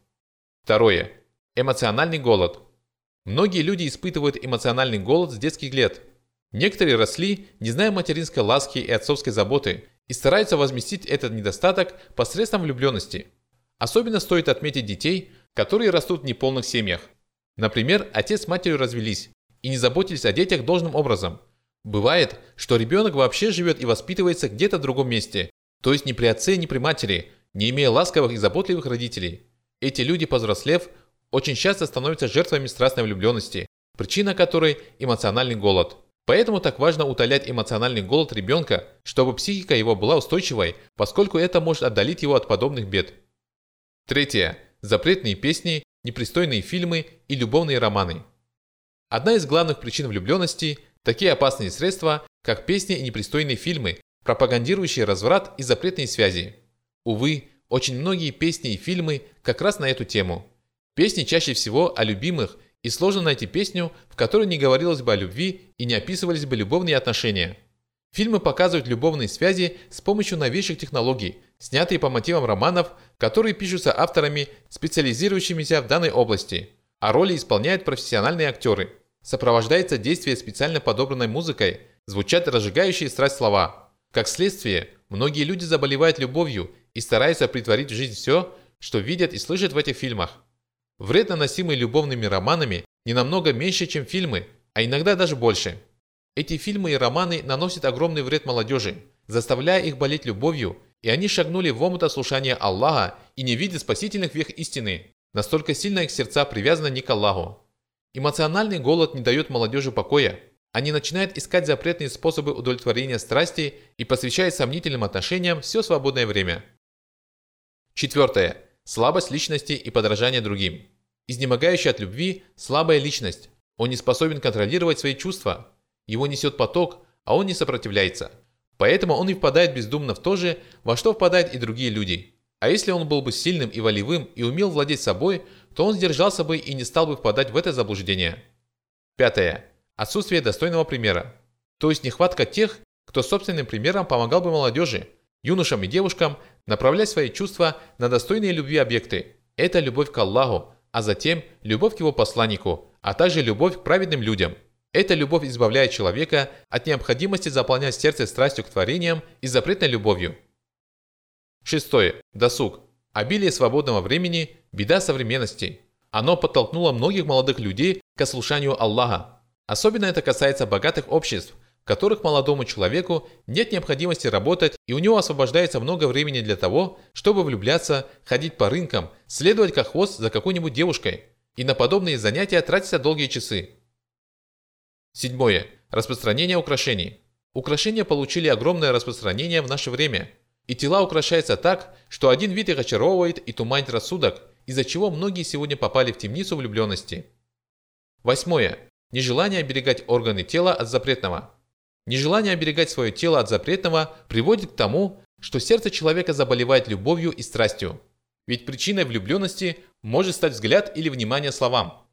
Второе. Эмоциональный голод. Многие люди испытывают эмоциональный голод с детских лет. Некоторые росли, не зная материнской ласки и отцовской заботы, и стараются возместить этот недостаток посредством влюбленности. Особенно стоит отметить детей, которые растут в неполных семьях. Например, отец с матерью развелись и не заботились о детях должным образом. Бывает, что ребенок вообще живет и воспитывается где-то в другом месте, то есть ни при отце, ни при матери, не имея ласковых и заботливых родителей. Эти люди, повзрослев, очень часто становятся жертвами страстной влюбленности, причина которой – эмоциональный голод. Поэтому так важно утолять эмоциональный голод ребенка, чтобы психика его была устойчивой, поскольку это может отдалить его от подобных бед. Третье. Запретные песни, непристойные фильмы и любовные романы. Одна из главных причин влюбленности – такие опасные средства, как песни и непристойные фильмы, пропагандирующие разврат и запретные связи. Увы, очень многие песни и фильмы как раз на эту тему. Песни чаще всего о любимых, и сложно найти песню, в которой не говорилось бы о любви и не описывались бы любовные отношения. Фильмы показывают любовные связи с помощью новейших технологий, снятые по мотивам романов, которые пишутся авторами, специализирующимися в данной области, а роли исполняют профессиональные актеры. Сопровождается действие специально подобранной музыкой, звучат разжигающие страсть слова. Как следствие, многие люди заболевают любовью и стараются притворить в жизнь все, что видят и слышат в этих фильмах. Вред, наносимый любовными романами, не намного меньше, чем фильмы, а иногда даже больше. Эти фильмы и романы наносят огромный вред молодежи, заставляя их болеть любовью, и они шагнули в омут ослушания Аллаха и не видят спасительных вех истины. Настолько сильно их сердца привязаны не к Аллаху. Эмоциональный голод не дает молодежи покоя. Они начинают искать запретные способы удовлетворения страсти и посвящают сомнительным отношениям все свободное время. Четвертое. Слабость личности и подражание другим. Изнемогающий от любви – слабая личность. Он не способен контролировать свои чувства. Его несет поток, а он не сопротивляется. Поэтому он и впадает бездумно в то же, во что впадают и другие люди. А если он был бы сильным и волевым и умел владеть собой, то он сдержался бы и не стал бы впадать в это заблуждение. Пятое. Отсутствие достойного примера. То есть нехватка тех, кто собственным примером помогал бы молодежи, юношам и девушкам направлять свои чувства на достойные любви объекты. Это любовь к Аллаху, а затем любовь к его посланнику, а также любовь к праведным людям. Эта любовь избавляет человека от необходимости заполнять сердце страстью к творениям и запретной любовью. Шестое. Досуг. Обилие свободного времени – беда современности. Оно подтолкнуло многих молодых людей к ослушанию Аллаха. Особенно это касается богатых обществ, в которых молодому человеку нет необходимости работать и у него освобождается много времени для того, чтобы влюбляться, ходить по рынкам, следовать как хвост за какой-нибудь девушкой. И на подобные занятия тратятся долгие часы. Седьмое. Распространение украшений. Украшения получили огромное распространение в наше время. И тела украшаются так, что один вид их очаровывает и туманит рассудок, из-за чего многие сегодня попали в темницу влюбленности. Восьмое. Нежелание оберегать органы тела от запретного. Нежелание оберегать свое тело от запретного приводит к тому, что сердце человека заболевает любовью и страстью. Ведь причиной влюбленности может стать взгляд или внимание словам.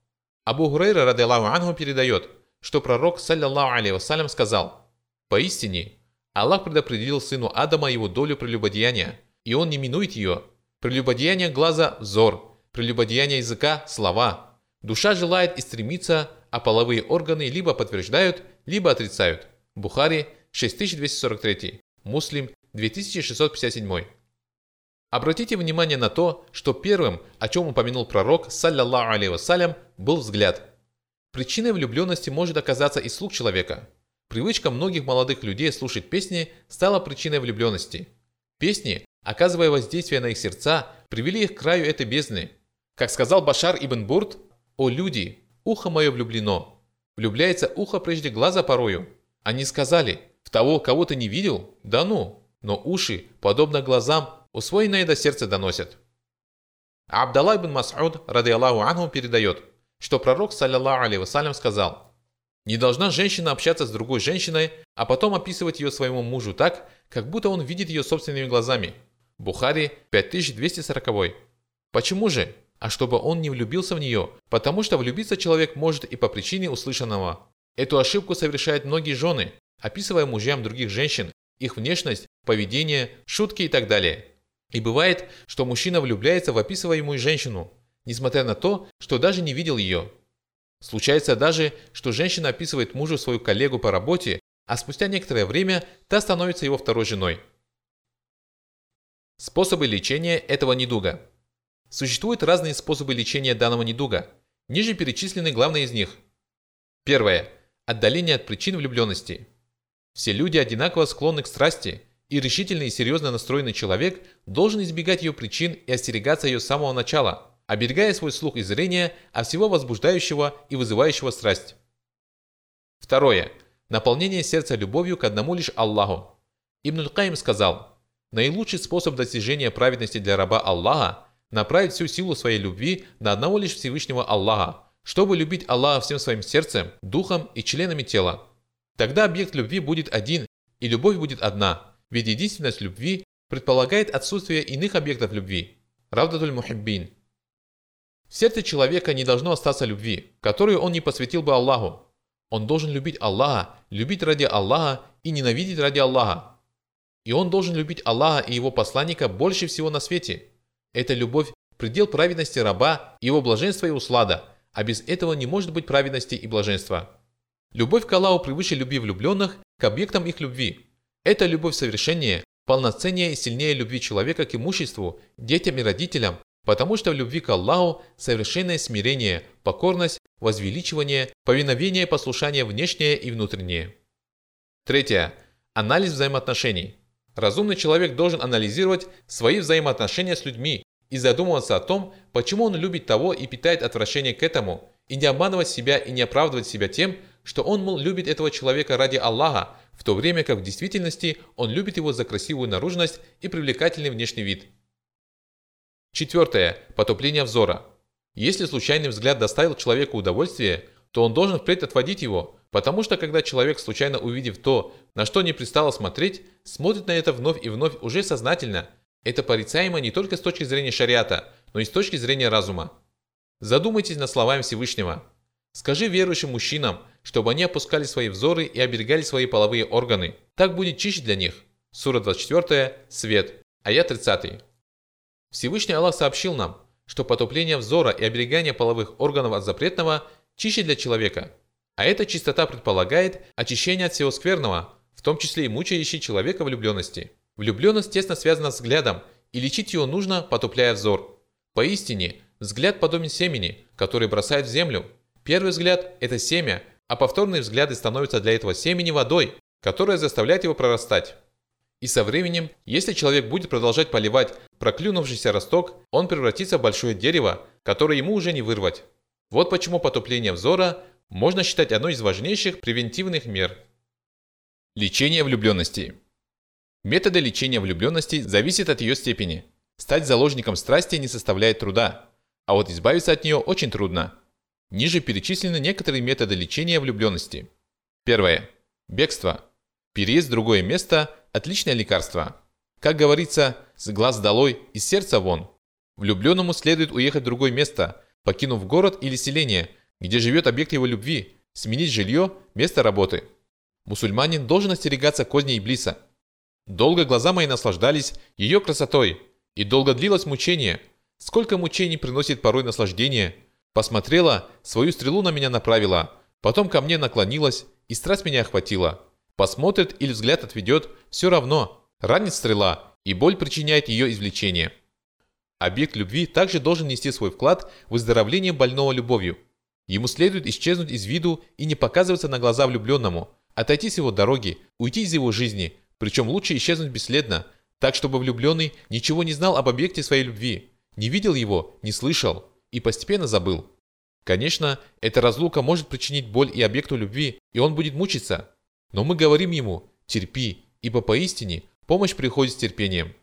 Абу Гурейра, ради Аллаху передает – что пророк, саллиллаху алейhi вассалям, сказал, «Поистине, Аллах предопределил сыну Адама его долю прелюбодеяния, и он не минует ее. Прелюбодеяние глаза – взор, прелюбодеяние языка – слова. Душа желает и стремится, а половые органы либо подтверждают, либо отрицают». Бухари 6243, Муслим 2657. Обратите внимание на то, что первым, о чем упомянул пророк, саллиллаху алейhi вассалям, был взгляд – Причиной влюбленности может оказаться и слух человека. Привычка многих молодых людей слушать песни стала причиной влюбленности. Песни, оказывая воздействие на их сердца, привели их к краю этой бездны. Как сказал Башар ибн Бурд, «О люди, ухо мое влюблено, влюбляется ухо прежде глаза порою». Они сказали, «В того, кого ты не видел? Да ну!» Но уши, подобно глазам, усвоенное до сердца доносят. Абдалла ибн Мас'уд, ради Аллаху анху, передает – что пророк, саллиллаху алейhi вассалям, сказал, «Не должна женщина общаться с другой женщиной, а потом описывать ее своему мужу так, как будто он видит ее собственными глазами». Бухари 5240. Почему же? А чтобы он не влюбился в нее, потому что влюбиться человек может и по причине услышанного. Эту ошибку совершают многие жены, описывая мужьям других женщин, их внешность, поведение, шутки и так далее. И бывает, что мужчина влюбляется в описываемую женщину, несмотря на то, что даже не видел ее. Случается даже, что женщина описывает мужу свою коллегу по работе, а спустя некоторое время та становится его второй женой. Способы лечения этого недуга. Существуют разные способы лечения данного недуга. Ниже перечислены главные из них. Первое. Отдаление от причин влюбленности. Все люди одинаково склонны к страсти, и решительный и серьезно настроенный человек должен избегать ее причин и остерегаться ее с самого начала – оберегая свой слух и зрение от всего возбуждающего и вызывающего страсть. Второе. Наполнение сердца любовью к одному лишь Аллаху. Ибн Каим сказал, наилучший способ достижения праведности для раба Аллаха – направить всю силу своей любви на одного лишь Всевышнего Аллаха, чтобы любить Аллаха всем своим сердцем, духом и членами тела. Тогда объект любви будет один, и любовь будет одна, ведь единственность любви предполагает отсутствие иных объектов любви. Равдатуль Мухиббин – в сердце человека не должно остаться любви, которую он не посвятил бы Аллаху. Он должен любить Аллаха, любить ради Аллаха и ненавидеть ради Аллаха. И он должен любить Аллаха и его посланника больше всего на свете. Это любовь – предел праведности раба, его блаженства и услада, а без этого не может быть праведности и блаженства. Любовь к Аллаху превыше любви влюбленных к объектам их любви. Это любовь совершеннее, полноценнее и сильнее любви человека к имуществу, детям и родителям, потому что в любви к Аллаху совершенное смирение, покорность, возвеличивание, повиновение и послушание внешнее и внутреннее. Третье. Анализ взаимоотношений. Разумный человек должен анализировать свои взаимоотношения с людьми и задумываться о том, почему он любит того и питает отвращение к этому, и не обманывать себя и не оправдывать себя тем, что он, мол, любит этого человека ради Аллаха, в то время как в действительности он любит его за красивую наружность и привлекательный внешний вид. Четвертое. Потупление взора. Если случайный взгляд доставил человеку удовольствие, то он должен впредь отводить его, потому что когда человек, случайно увидев то, на что не пристало смотреть, смотрит на это вновь и вновь уже сознательно. Это порицаемо не только с точки зрения шариата, но и с точки зрения разума. Задумайтесь над словами Всевышнего. Скажи верующим мужчинам, чтобы они опускали свои взоры и оберегали свои половые органы. Так будет чище для них. Сура 24, Свет, аят 30. Всевышний Аллах сообщил нам, что потупление взора и оберегание половых органов от запретного чище для человека. А эта чистота предполагает очищение от всего скверного, в том числе и мучающей человека влюбленности. Влюбленность тесно связана с взглядом, и лечить ее нужно, потупляя взор. Поистине, взгляд подобен семени, который бросает в землю. Первый взгляд – это семя, а повторные взгляды становятся для этого семени водой, которая заставляет его прорастать. И со временем, если человек будет продолжать поливать проклюнувшийся росток, он превратится в большое дерево, которое ему уже не вырвать. Вот почему потупление взора можно считать одной из важнейших превентивных мер. Лечение влюбленности. Методы лечения влюбленности зависят от ее степени. Стать заложником страсти не составляет труда, а вот избавиться от нее очень трудно. Ниже перечислены некоторые методы лечения влюбленности. Первое. Бегство. Переезд в другое место – отличное лекарство. Как говорится, с глаз долой, из сердца вон. Влюбленному следует уехать в другое место, покинув город или селение, где живет объект его любви, сменить жилье, место работы. Мусульманин должен остерегаться козней Иблиса. Долго глаза мои наслаждались ее красотой, и долго длилось мучение. Сколько мучений приносит порой наслаждение. Посмотрела, свою стрелу на меня направила, потом ко мне наклонилась, и страсть меня охватила. Посмотрит или взгляд отведет, все равно. Ранит стрела, и боль причиняет ее извлечение. Объект любви также должен нести свой вклад в выздоровление больного любовью. Ему следует исчезнуть из виду и не показываться на глаза влюбленному, отойти с его дороги, уйти из его жизни, причем лучше исчезнуть бесследно, так чтобы влюбленный ничего не знал об объекте своей любви, не видел его, не слышал и постепенно забыл. Конечно, эта разлука может причинить боль и объекту любви, и он будет мучиться. Но мы говорим ему «терпи», ибо поистине помощь приходит с терпением.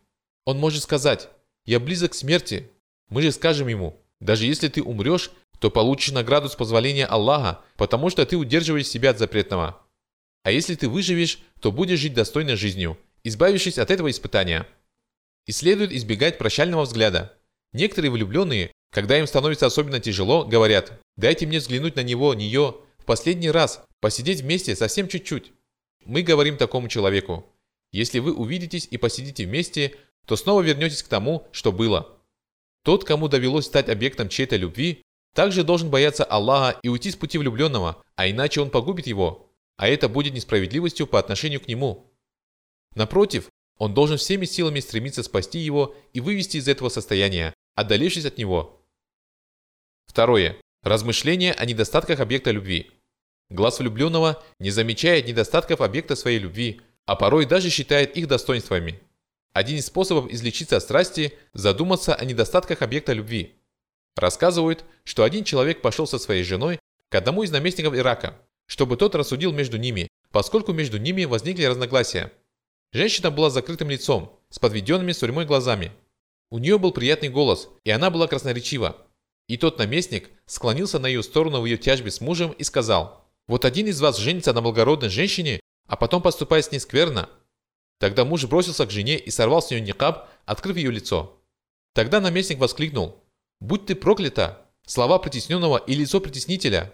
Он может сказать «я близок к смерти». Мы же скажем ему «даже если ты умрешь, то получишь награду с позволения Аллаха, потому что ты удерживаешь себя от запретного. А если ты выживешь, то будешь жить достойной жизнью, избавившись от этого испытания. И следует избегать прощального взгляда. Некоторые влюбленные, когда им становится особенно тяжело, говорят «дайте мне взглянуть на него, нее, в последний раз, посидеть вместе совсем чуть-чуть». Мы говорим такому человеку «если вы увидитесь и посидите вместе, то снова вернетесь к тому, что было». Тот, кому довелось стать объектом чьей-то любви, также должен бояться Аллаха и уйти с пути влюбленного, а иначе он погубит его, а это будет несправедливостью по отношению к нему. Напротив, он должен всеми силами стремиться спасти его и вывести из этого состояния, отдалившись от него. Второе. Размышление о недостатках объекта любви. Глаз влюбленного не замечает недостатков объекта своей любви, а порой даже считает их достоинствами. Один из способов излечиться от страсти – задуматься о недостатках объекта любви. Рассказывают, что один человек пошел со своей женой к одному из наместников Ирака, чтобы тот рассудил между ними, поскольку между ними возникли разногласия. Женщина была с закрытым лицом, с подведенными сурьмой глазами. У нее был приятный голос, и она была красноречива. И тот наместник склонился на ее сторону в ее тяжбе с мужем и сказал, «Вот один из вас женится на благородной женщине, а потом поступает с ней скверно». Тогда муж бросился к жене и сорвал с нее никаб, открыв ее лицо. Тогда наместник воскликнул, «Будь ты проклята! Слова притесненного и лицо притеснителя!»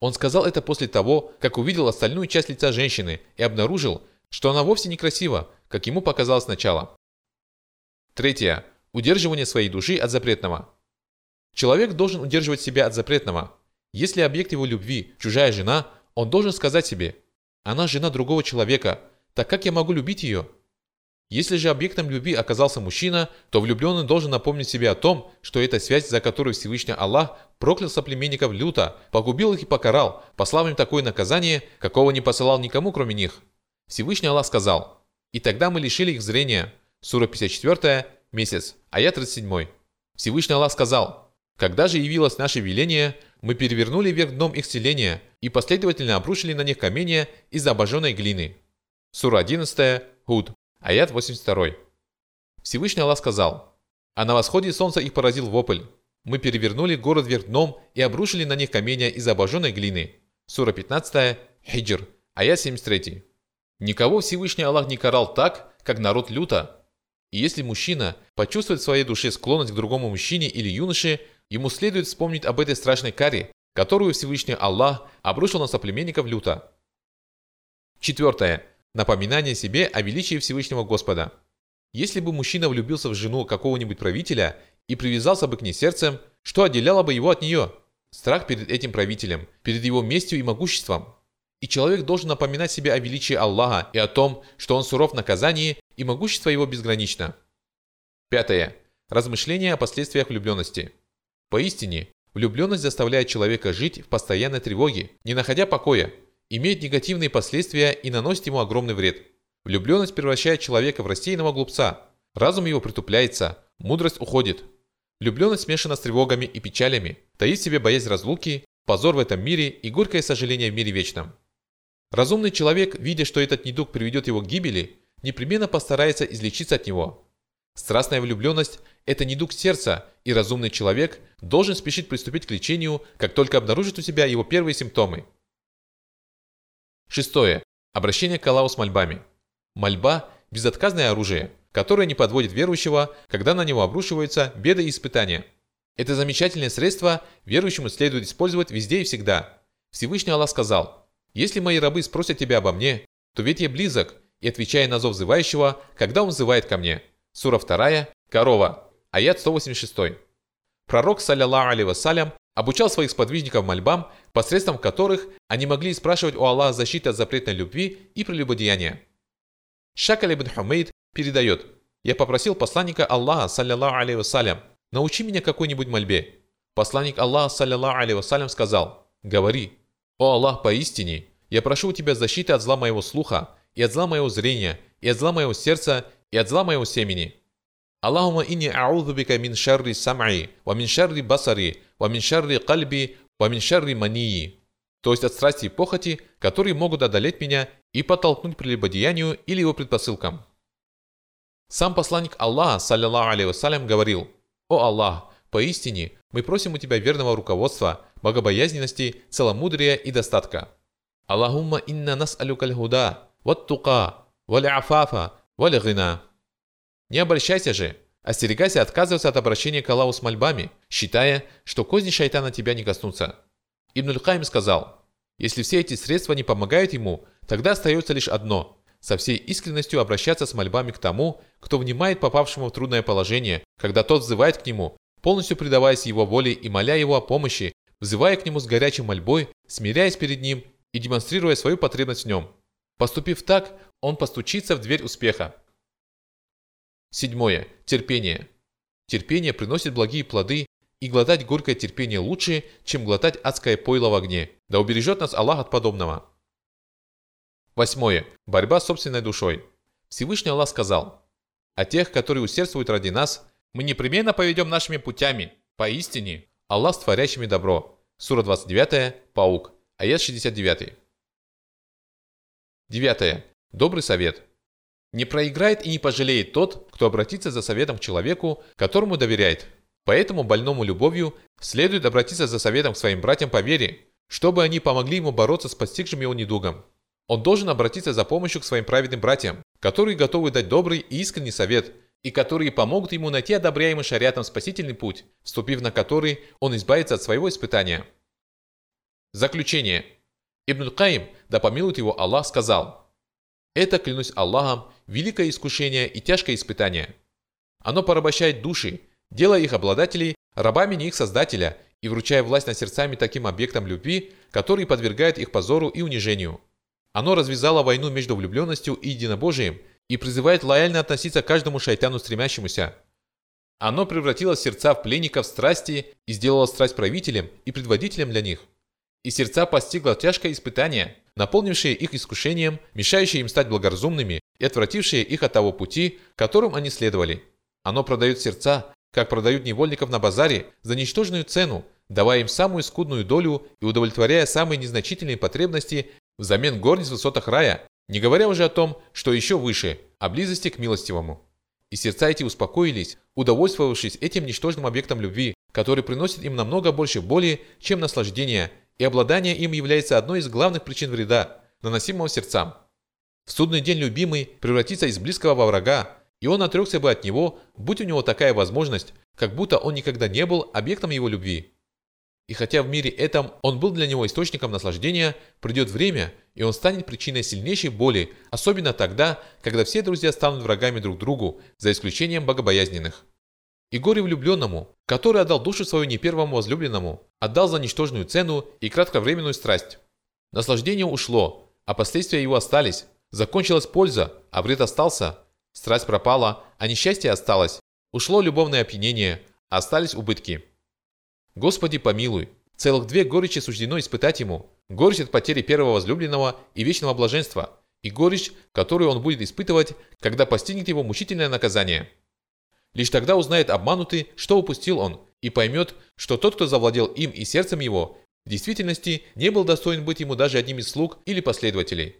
Он сказал это после того, как увидел остальную часть лица женщины и обнаружил, что она вовсе некрасива, как ему показалось сначала. Третье. Удерживание своей души от запретного. Человек должен удерживать себя от запретного. Если объект его любви – чужая жена, он должен сказать себе «Она жена другого человека, так как я могу любить ее?» Если же объектом любви оказался мужчина, то влюбленный должен напомнить себе о том, что это связь, за которую Всевышний Аллах проклял соплеменников люто, погубил их и покарал, послав им такое наказание, какого не посылал никому, кроме них. Всевышний Аллах сказал, «И тогда мы лишили их зрения». Сура 54, месяц, аят 37. Всевышний Аллах сказал, «Когда же явилось наше веление, мы перевернули вверх дном их селения и последовательно обрушили на них каменья из обожженной глины». Сура 11, Худ, Аят 82. Всевышний Аллах сказал, «А на восходе солнца их поразил вопль. Мы перевернули город вверх дном и обрушили на них каменья из обожженной глины». Сура 15, Хиджр, аят 73. Никого Всевышний Аллах не карал так, как народ люто. И если мужчина почувствует в своей душе склонность к другому мужчине или юноше, ему следует вспомнить об этой страшной каре, которую Всевышний Аллах обрушил на соплеменников люто. Четвертое. Напоминание себе о величии Всевышнего Господа. Если бы мужчина влюбился в жену какого-нибудь правителя и привязался бы к ней сердцем, что отделяло бы его от нее? Страх перед этим правителем, перед его местью и могуществом. И человек должен напоминать себе о величии Аллаха и о том, что он суров в наказании и могущество его безгранично. Пятое. Размышления о последствиях влюбленности. Поистине, влюбленность заставляет человека жить в постоянной тревоге, не находя покоя, имеет негативные последствия и наносит ему огромный вред. Влюбленность превращает человека в рассеянного глупца. Разум его притупляется, мудрость уходит. Влюбленность смешана с тревогами и печалями, таит в себе боязнь разлуки, позор в этом мире и горькое сожаление в мире вечном. Разумный человек, видя, что этот недуг приведет его к гибели, непременно постарается излечиться от него. Страстная влюбленность – это недуг сердца, и разумный человек должен спешить приступить к лечению, как только обнаружит у себя его первые симптомы – Шестое. Обращение к Аллаху с мольбами. Мольба – безотказное оружие, которое не подводит верующего, когда на него обрушиваются беды и испытания. Это замечательное средство верующему следует использовать везде и всегда. Всевышний Аллах сказал, «Если мои рабы спросят тебя обо мне, то ведь я близок, и отвечая на зов взывающего, когда он взывает ко мне». Сура 2, Корова, аят 186. Пророк, саллиллаху алейhi вассалям, обучал своих сподвижников мольбам, посредством которых они могли спрашивать у Аллаха защиты от запретной любви и прелюбодеяния. Шакаль ибн Хумейд передает, «Я попросил посланника Аллаха, саллиллаху алейhi вассалям, научи меня какой-нибудь мольбе». Посланник Аллаха, саллиллаху алейhi вассалям, сказал, «Говори, о Аллах, поистине, я прошу у тебя защиты от зла моего слуха, и от зла моего зрения, и от зла моего сердца, и от зла моего семени». Аллахума инни аузу бика мин шарри сам'и, ва мин шарри басари, ва мин шарри кальби, ва мин шарри мании. То есть от страсти и похоти, которые могут одолеть меня и подтолкнуть прелюбодеянию или его предпосылкам. Сам посланник Аллаха, саллиллаху алейhi вассалям, говорил, «О Аллах, поистине мы просим у Тебя верного руководства, богобоязненности, целомудрия и достатка. Аллахумма инна нас алюкаль худа, ват тука, валь гина». Не обращайся же, остерегайся отказываться от обращения к Аллаху с мольбами, считая, что козни шайтана тебя не коснутся. Ибн Аль-Хайм сказал, если все эти средства не помогают ему, тогда остается лишь одно – со всей искренностью обращаться с мольбами к тому, кто внимает попавшему в трудное положение, когда тот взывает к нему, полностью предаваясь его воле и моля его о помощи, взывая к нему с горячей мольбой, смиряясь перед ним и демонстрируя свою потребность в нем. Поступив так, он постучится в дверь успеха. Седьмое. Терпение. Терпение приносит благие плоды, и глотать горькое терпение лучше, чем глотать адское пойло в огне. Да убережет нас Аллах от подобного. Восьмое. Борьба с собственной душой. Всевышний Аллах сказал, «А тех, которые усердствуют ради нас, мы непременно поведем нашими путями, поистине, Аллах с творящими добро». Сура 29, Паук, аят 69. Девятое. Добрый совет. Не проиграет и не пожалеет тот, кто обратится за советом к человеку, которому доверяет. Поэтому больному любовью следует обратиться за советом к своим братьям по вере, чтобы они помогли ему бороться с постигшим его недугом. Он должен обратиться за помощью к своим праведным братьям, которые готовы дать добрый и искренний совет, и которые помогут ему найти одобряемый шариатом спасительный путь, вступив на который он избавится от своего испытания. Заключение. Ибн Каим, да помилует его Аллах, сказал – Это, клянусь Аллахом, великое искушение и тяжкое испытание. Оно порабощает души, делая их обладателей рабами не их создателя и вручая власть над сердцами таким объектам любви, которые подвергают их позору и унижению. Оно развязало войну между влюбленностью и единобожием и призывает лояльно относиться к каждому шайтану стремящемуся. Оно превратило сердца в пленников страсти и сделало страсть правителем и предводителем для них. И сердца постигло тяжкое испытание, наполнившее их искушением, мешающее им стать благоразумными и отвратившее их от того пути, которым они следовали. Оно продает сердца, как продают невольников на базаре, за ничтожную цену, давая им самую скудную долю и удовлетворяя самые незначительные потребности взамен горниц в высотах рая, не говоря уже о том, что еще выше, о близости к милостивому. И сердца эти успокоились, удовольствовавшись этим ничтожным объектом любви, который приносит им намного больше боли, чем наслаждения, и обладание им является одной из главных причин вреда, наносимого сердцам. В судный день любимый превратится из близкого во врага, и он отрекся бы от него, будь у него такая возможность, как будто он никогда не был объектом его любви. И хотя в мире этом он был для него источником наслаждения, придет время, и он станет причиной сильнейшей боли, особенно тогда, когда все друзья станут врагами друг другу, за исключением богобоязненных. И горе влюбленному, который отдал душу свою не первому возлюбленному, отдал за ничтожную цену и кратковременную страсть. Наслаждение ушло, а последствия его остались. Закончилась польза, а вред остался. Страсть пропала, а несчастье осталось. Ушло любовное опьянение, а остались убытки. Господи помилуй, целых две горечи суждено испытать ему. Горечь от потери первого возлюбленного и вечного блаженства, и горечь, которую он будет испытывать, когда постигнет его мучительное наказание. Лишь тогда узнает обманутый, что упустил он, и поймет, что тот, кто завладел им и сердцем его, в действительности не был достоин быть ему даже одним из слуг или последователей.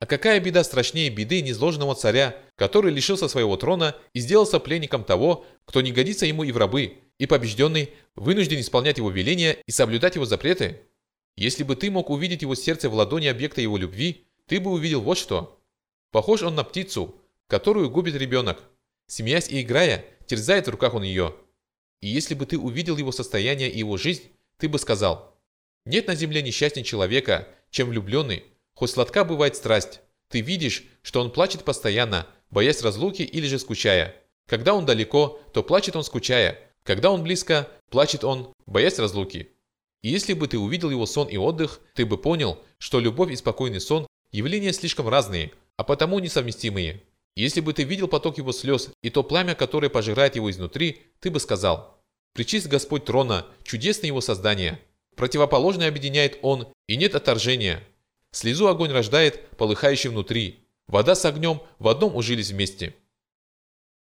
А какая беда страшнее беды незложенного царя, который лишился своего трона и сделался пленником того, кто не годится ему и в рабы, и побежденный вынужден исполнять его веления и соблюдать его запреты? Если бы ты мог увидеть его сердце в ладони объекта его любви, ты бы увидел вот что. Похож он на птицу, которую губит ребенок. Смеясь и играя, терзает в руках он ее. И если бы ты увидел его состояние и его жизнь, ты бы сказал, «Нет на земле несчастнее человека, чем влюбленный, хоть сладка бывает страсть. Ты видишь, что он плачет постоянно, боясь разлуки или же скучая. Когда он далеко, то плачет он скучая, когда он близко, плачет он, боясь разлуки. И если бы ты увидел его сон и отдых, ты бы понял, что любовь и спокойный сон – явления слишком разные, а потому несовместимые. Если бы ты видел поток его слез и то пламя, которое пожирает его изнутри, ты бы сказал «Причист Господь трона, чудесное его создание». Противоположное объединяет он, и нет отторжения. Слезу огонь рождает, полыхающий внутри. Вода с огнем в одном ужились вместе.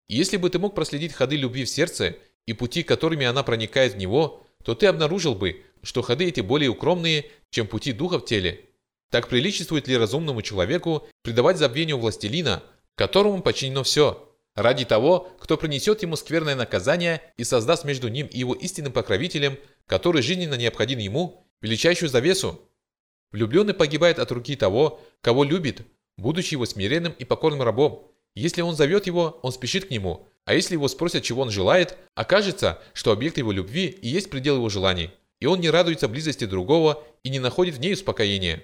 Если бы ты мог проследить ходы любви в сердце и пути, которыми она проникает в него, то ты обнаружил бы, что ходы эти более укромные, чем пути духа в теле. Так приличествует ли разумному человеку предавать забвению властелина, которому подчинено все, ради того, кто принесет ему скверное наказание и создаст между ним и его истинным покровителем, который жизненно необходим ему, величайшую завесу? Влюбленный погибает от руки того, кого любит, будучи его смиренным и покорным рабом. Если он зовет его, он спешит к нему, а если его спросят, чего он желает, окажется, что объект его любви и есть предел его желаний, и он не радуется близости другого и не находит в ней успокоения.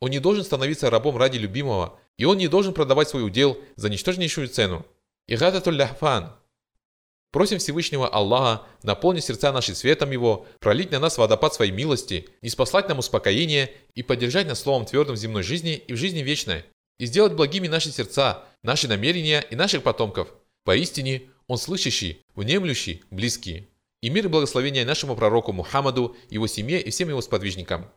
Он не должен становиться рабом ради любимого, и он не должен продавать свой удел за ничтожнейшую цену. Игататуль ляхфан. Просим Всевышнего Аллаха наполнить сердца наши светом Его, пролить на нас водопад своей милости, не спаслать нам успокоение и поддержать нас словом твердым в земной жизни и в жизни вечной, и сделать благими наши сердца, наши намерения и наших потомков. Поистине, Он слышащий, внемлющий, близкий. И мир и благословение нашему пророку Мухаммаду, его семье и всем его сподвижникам.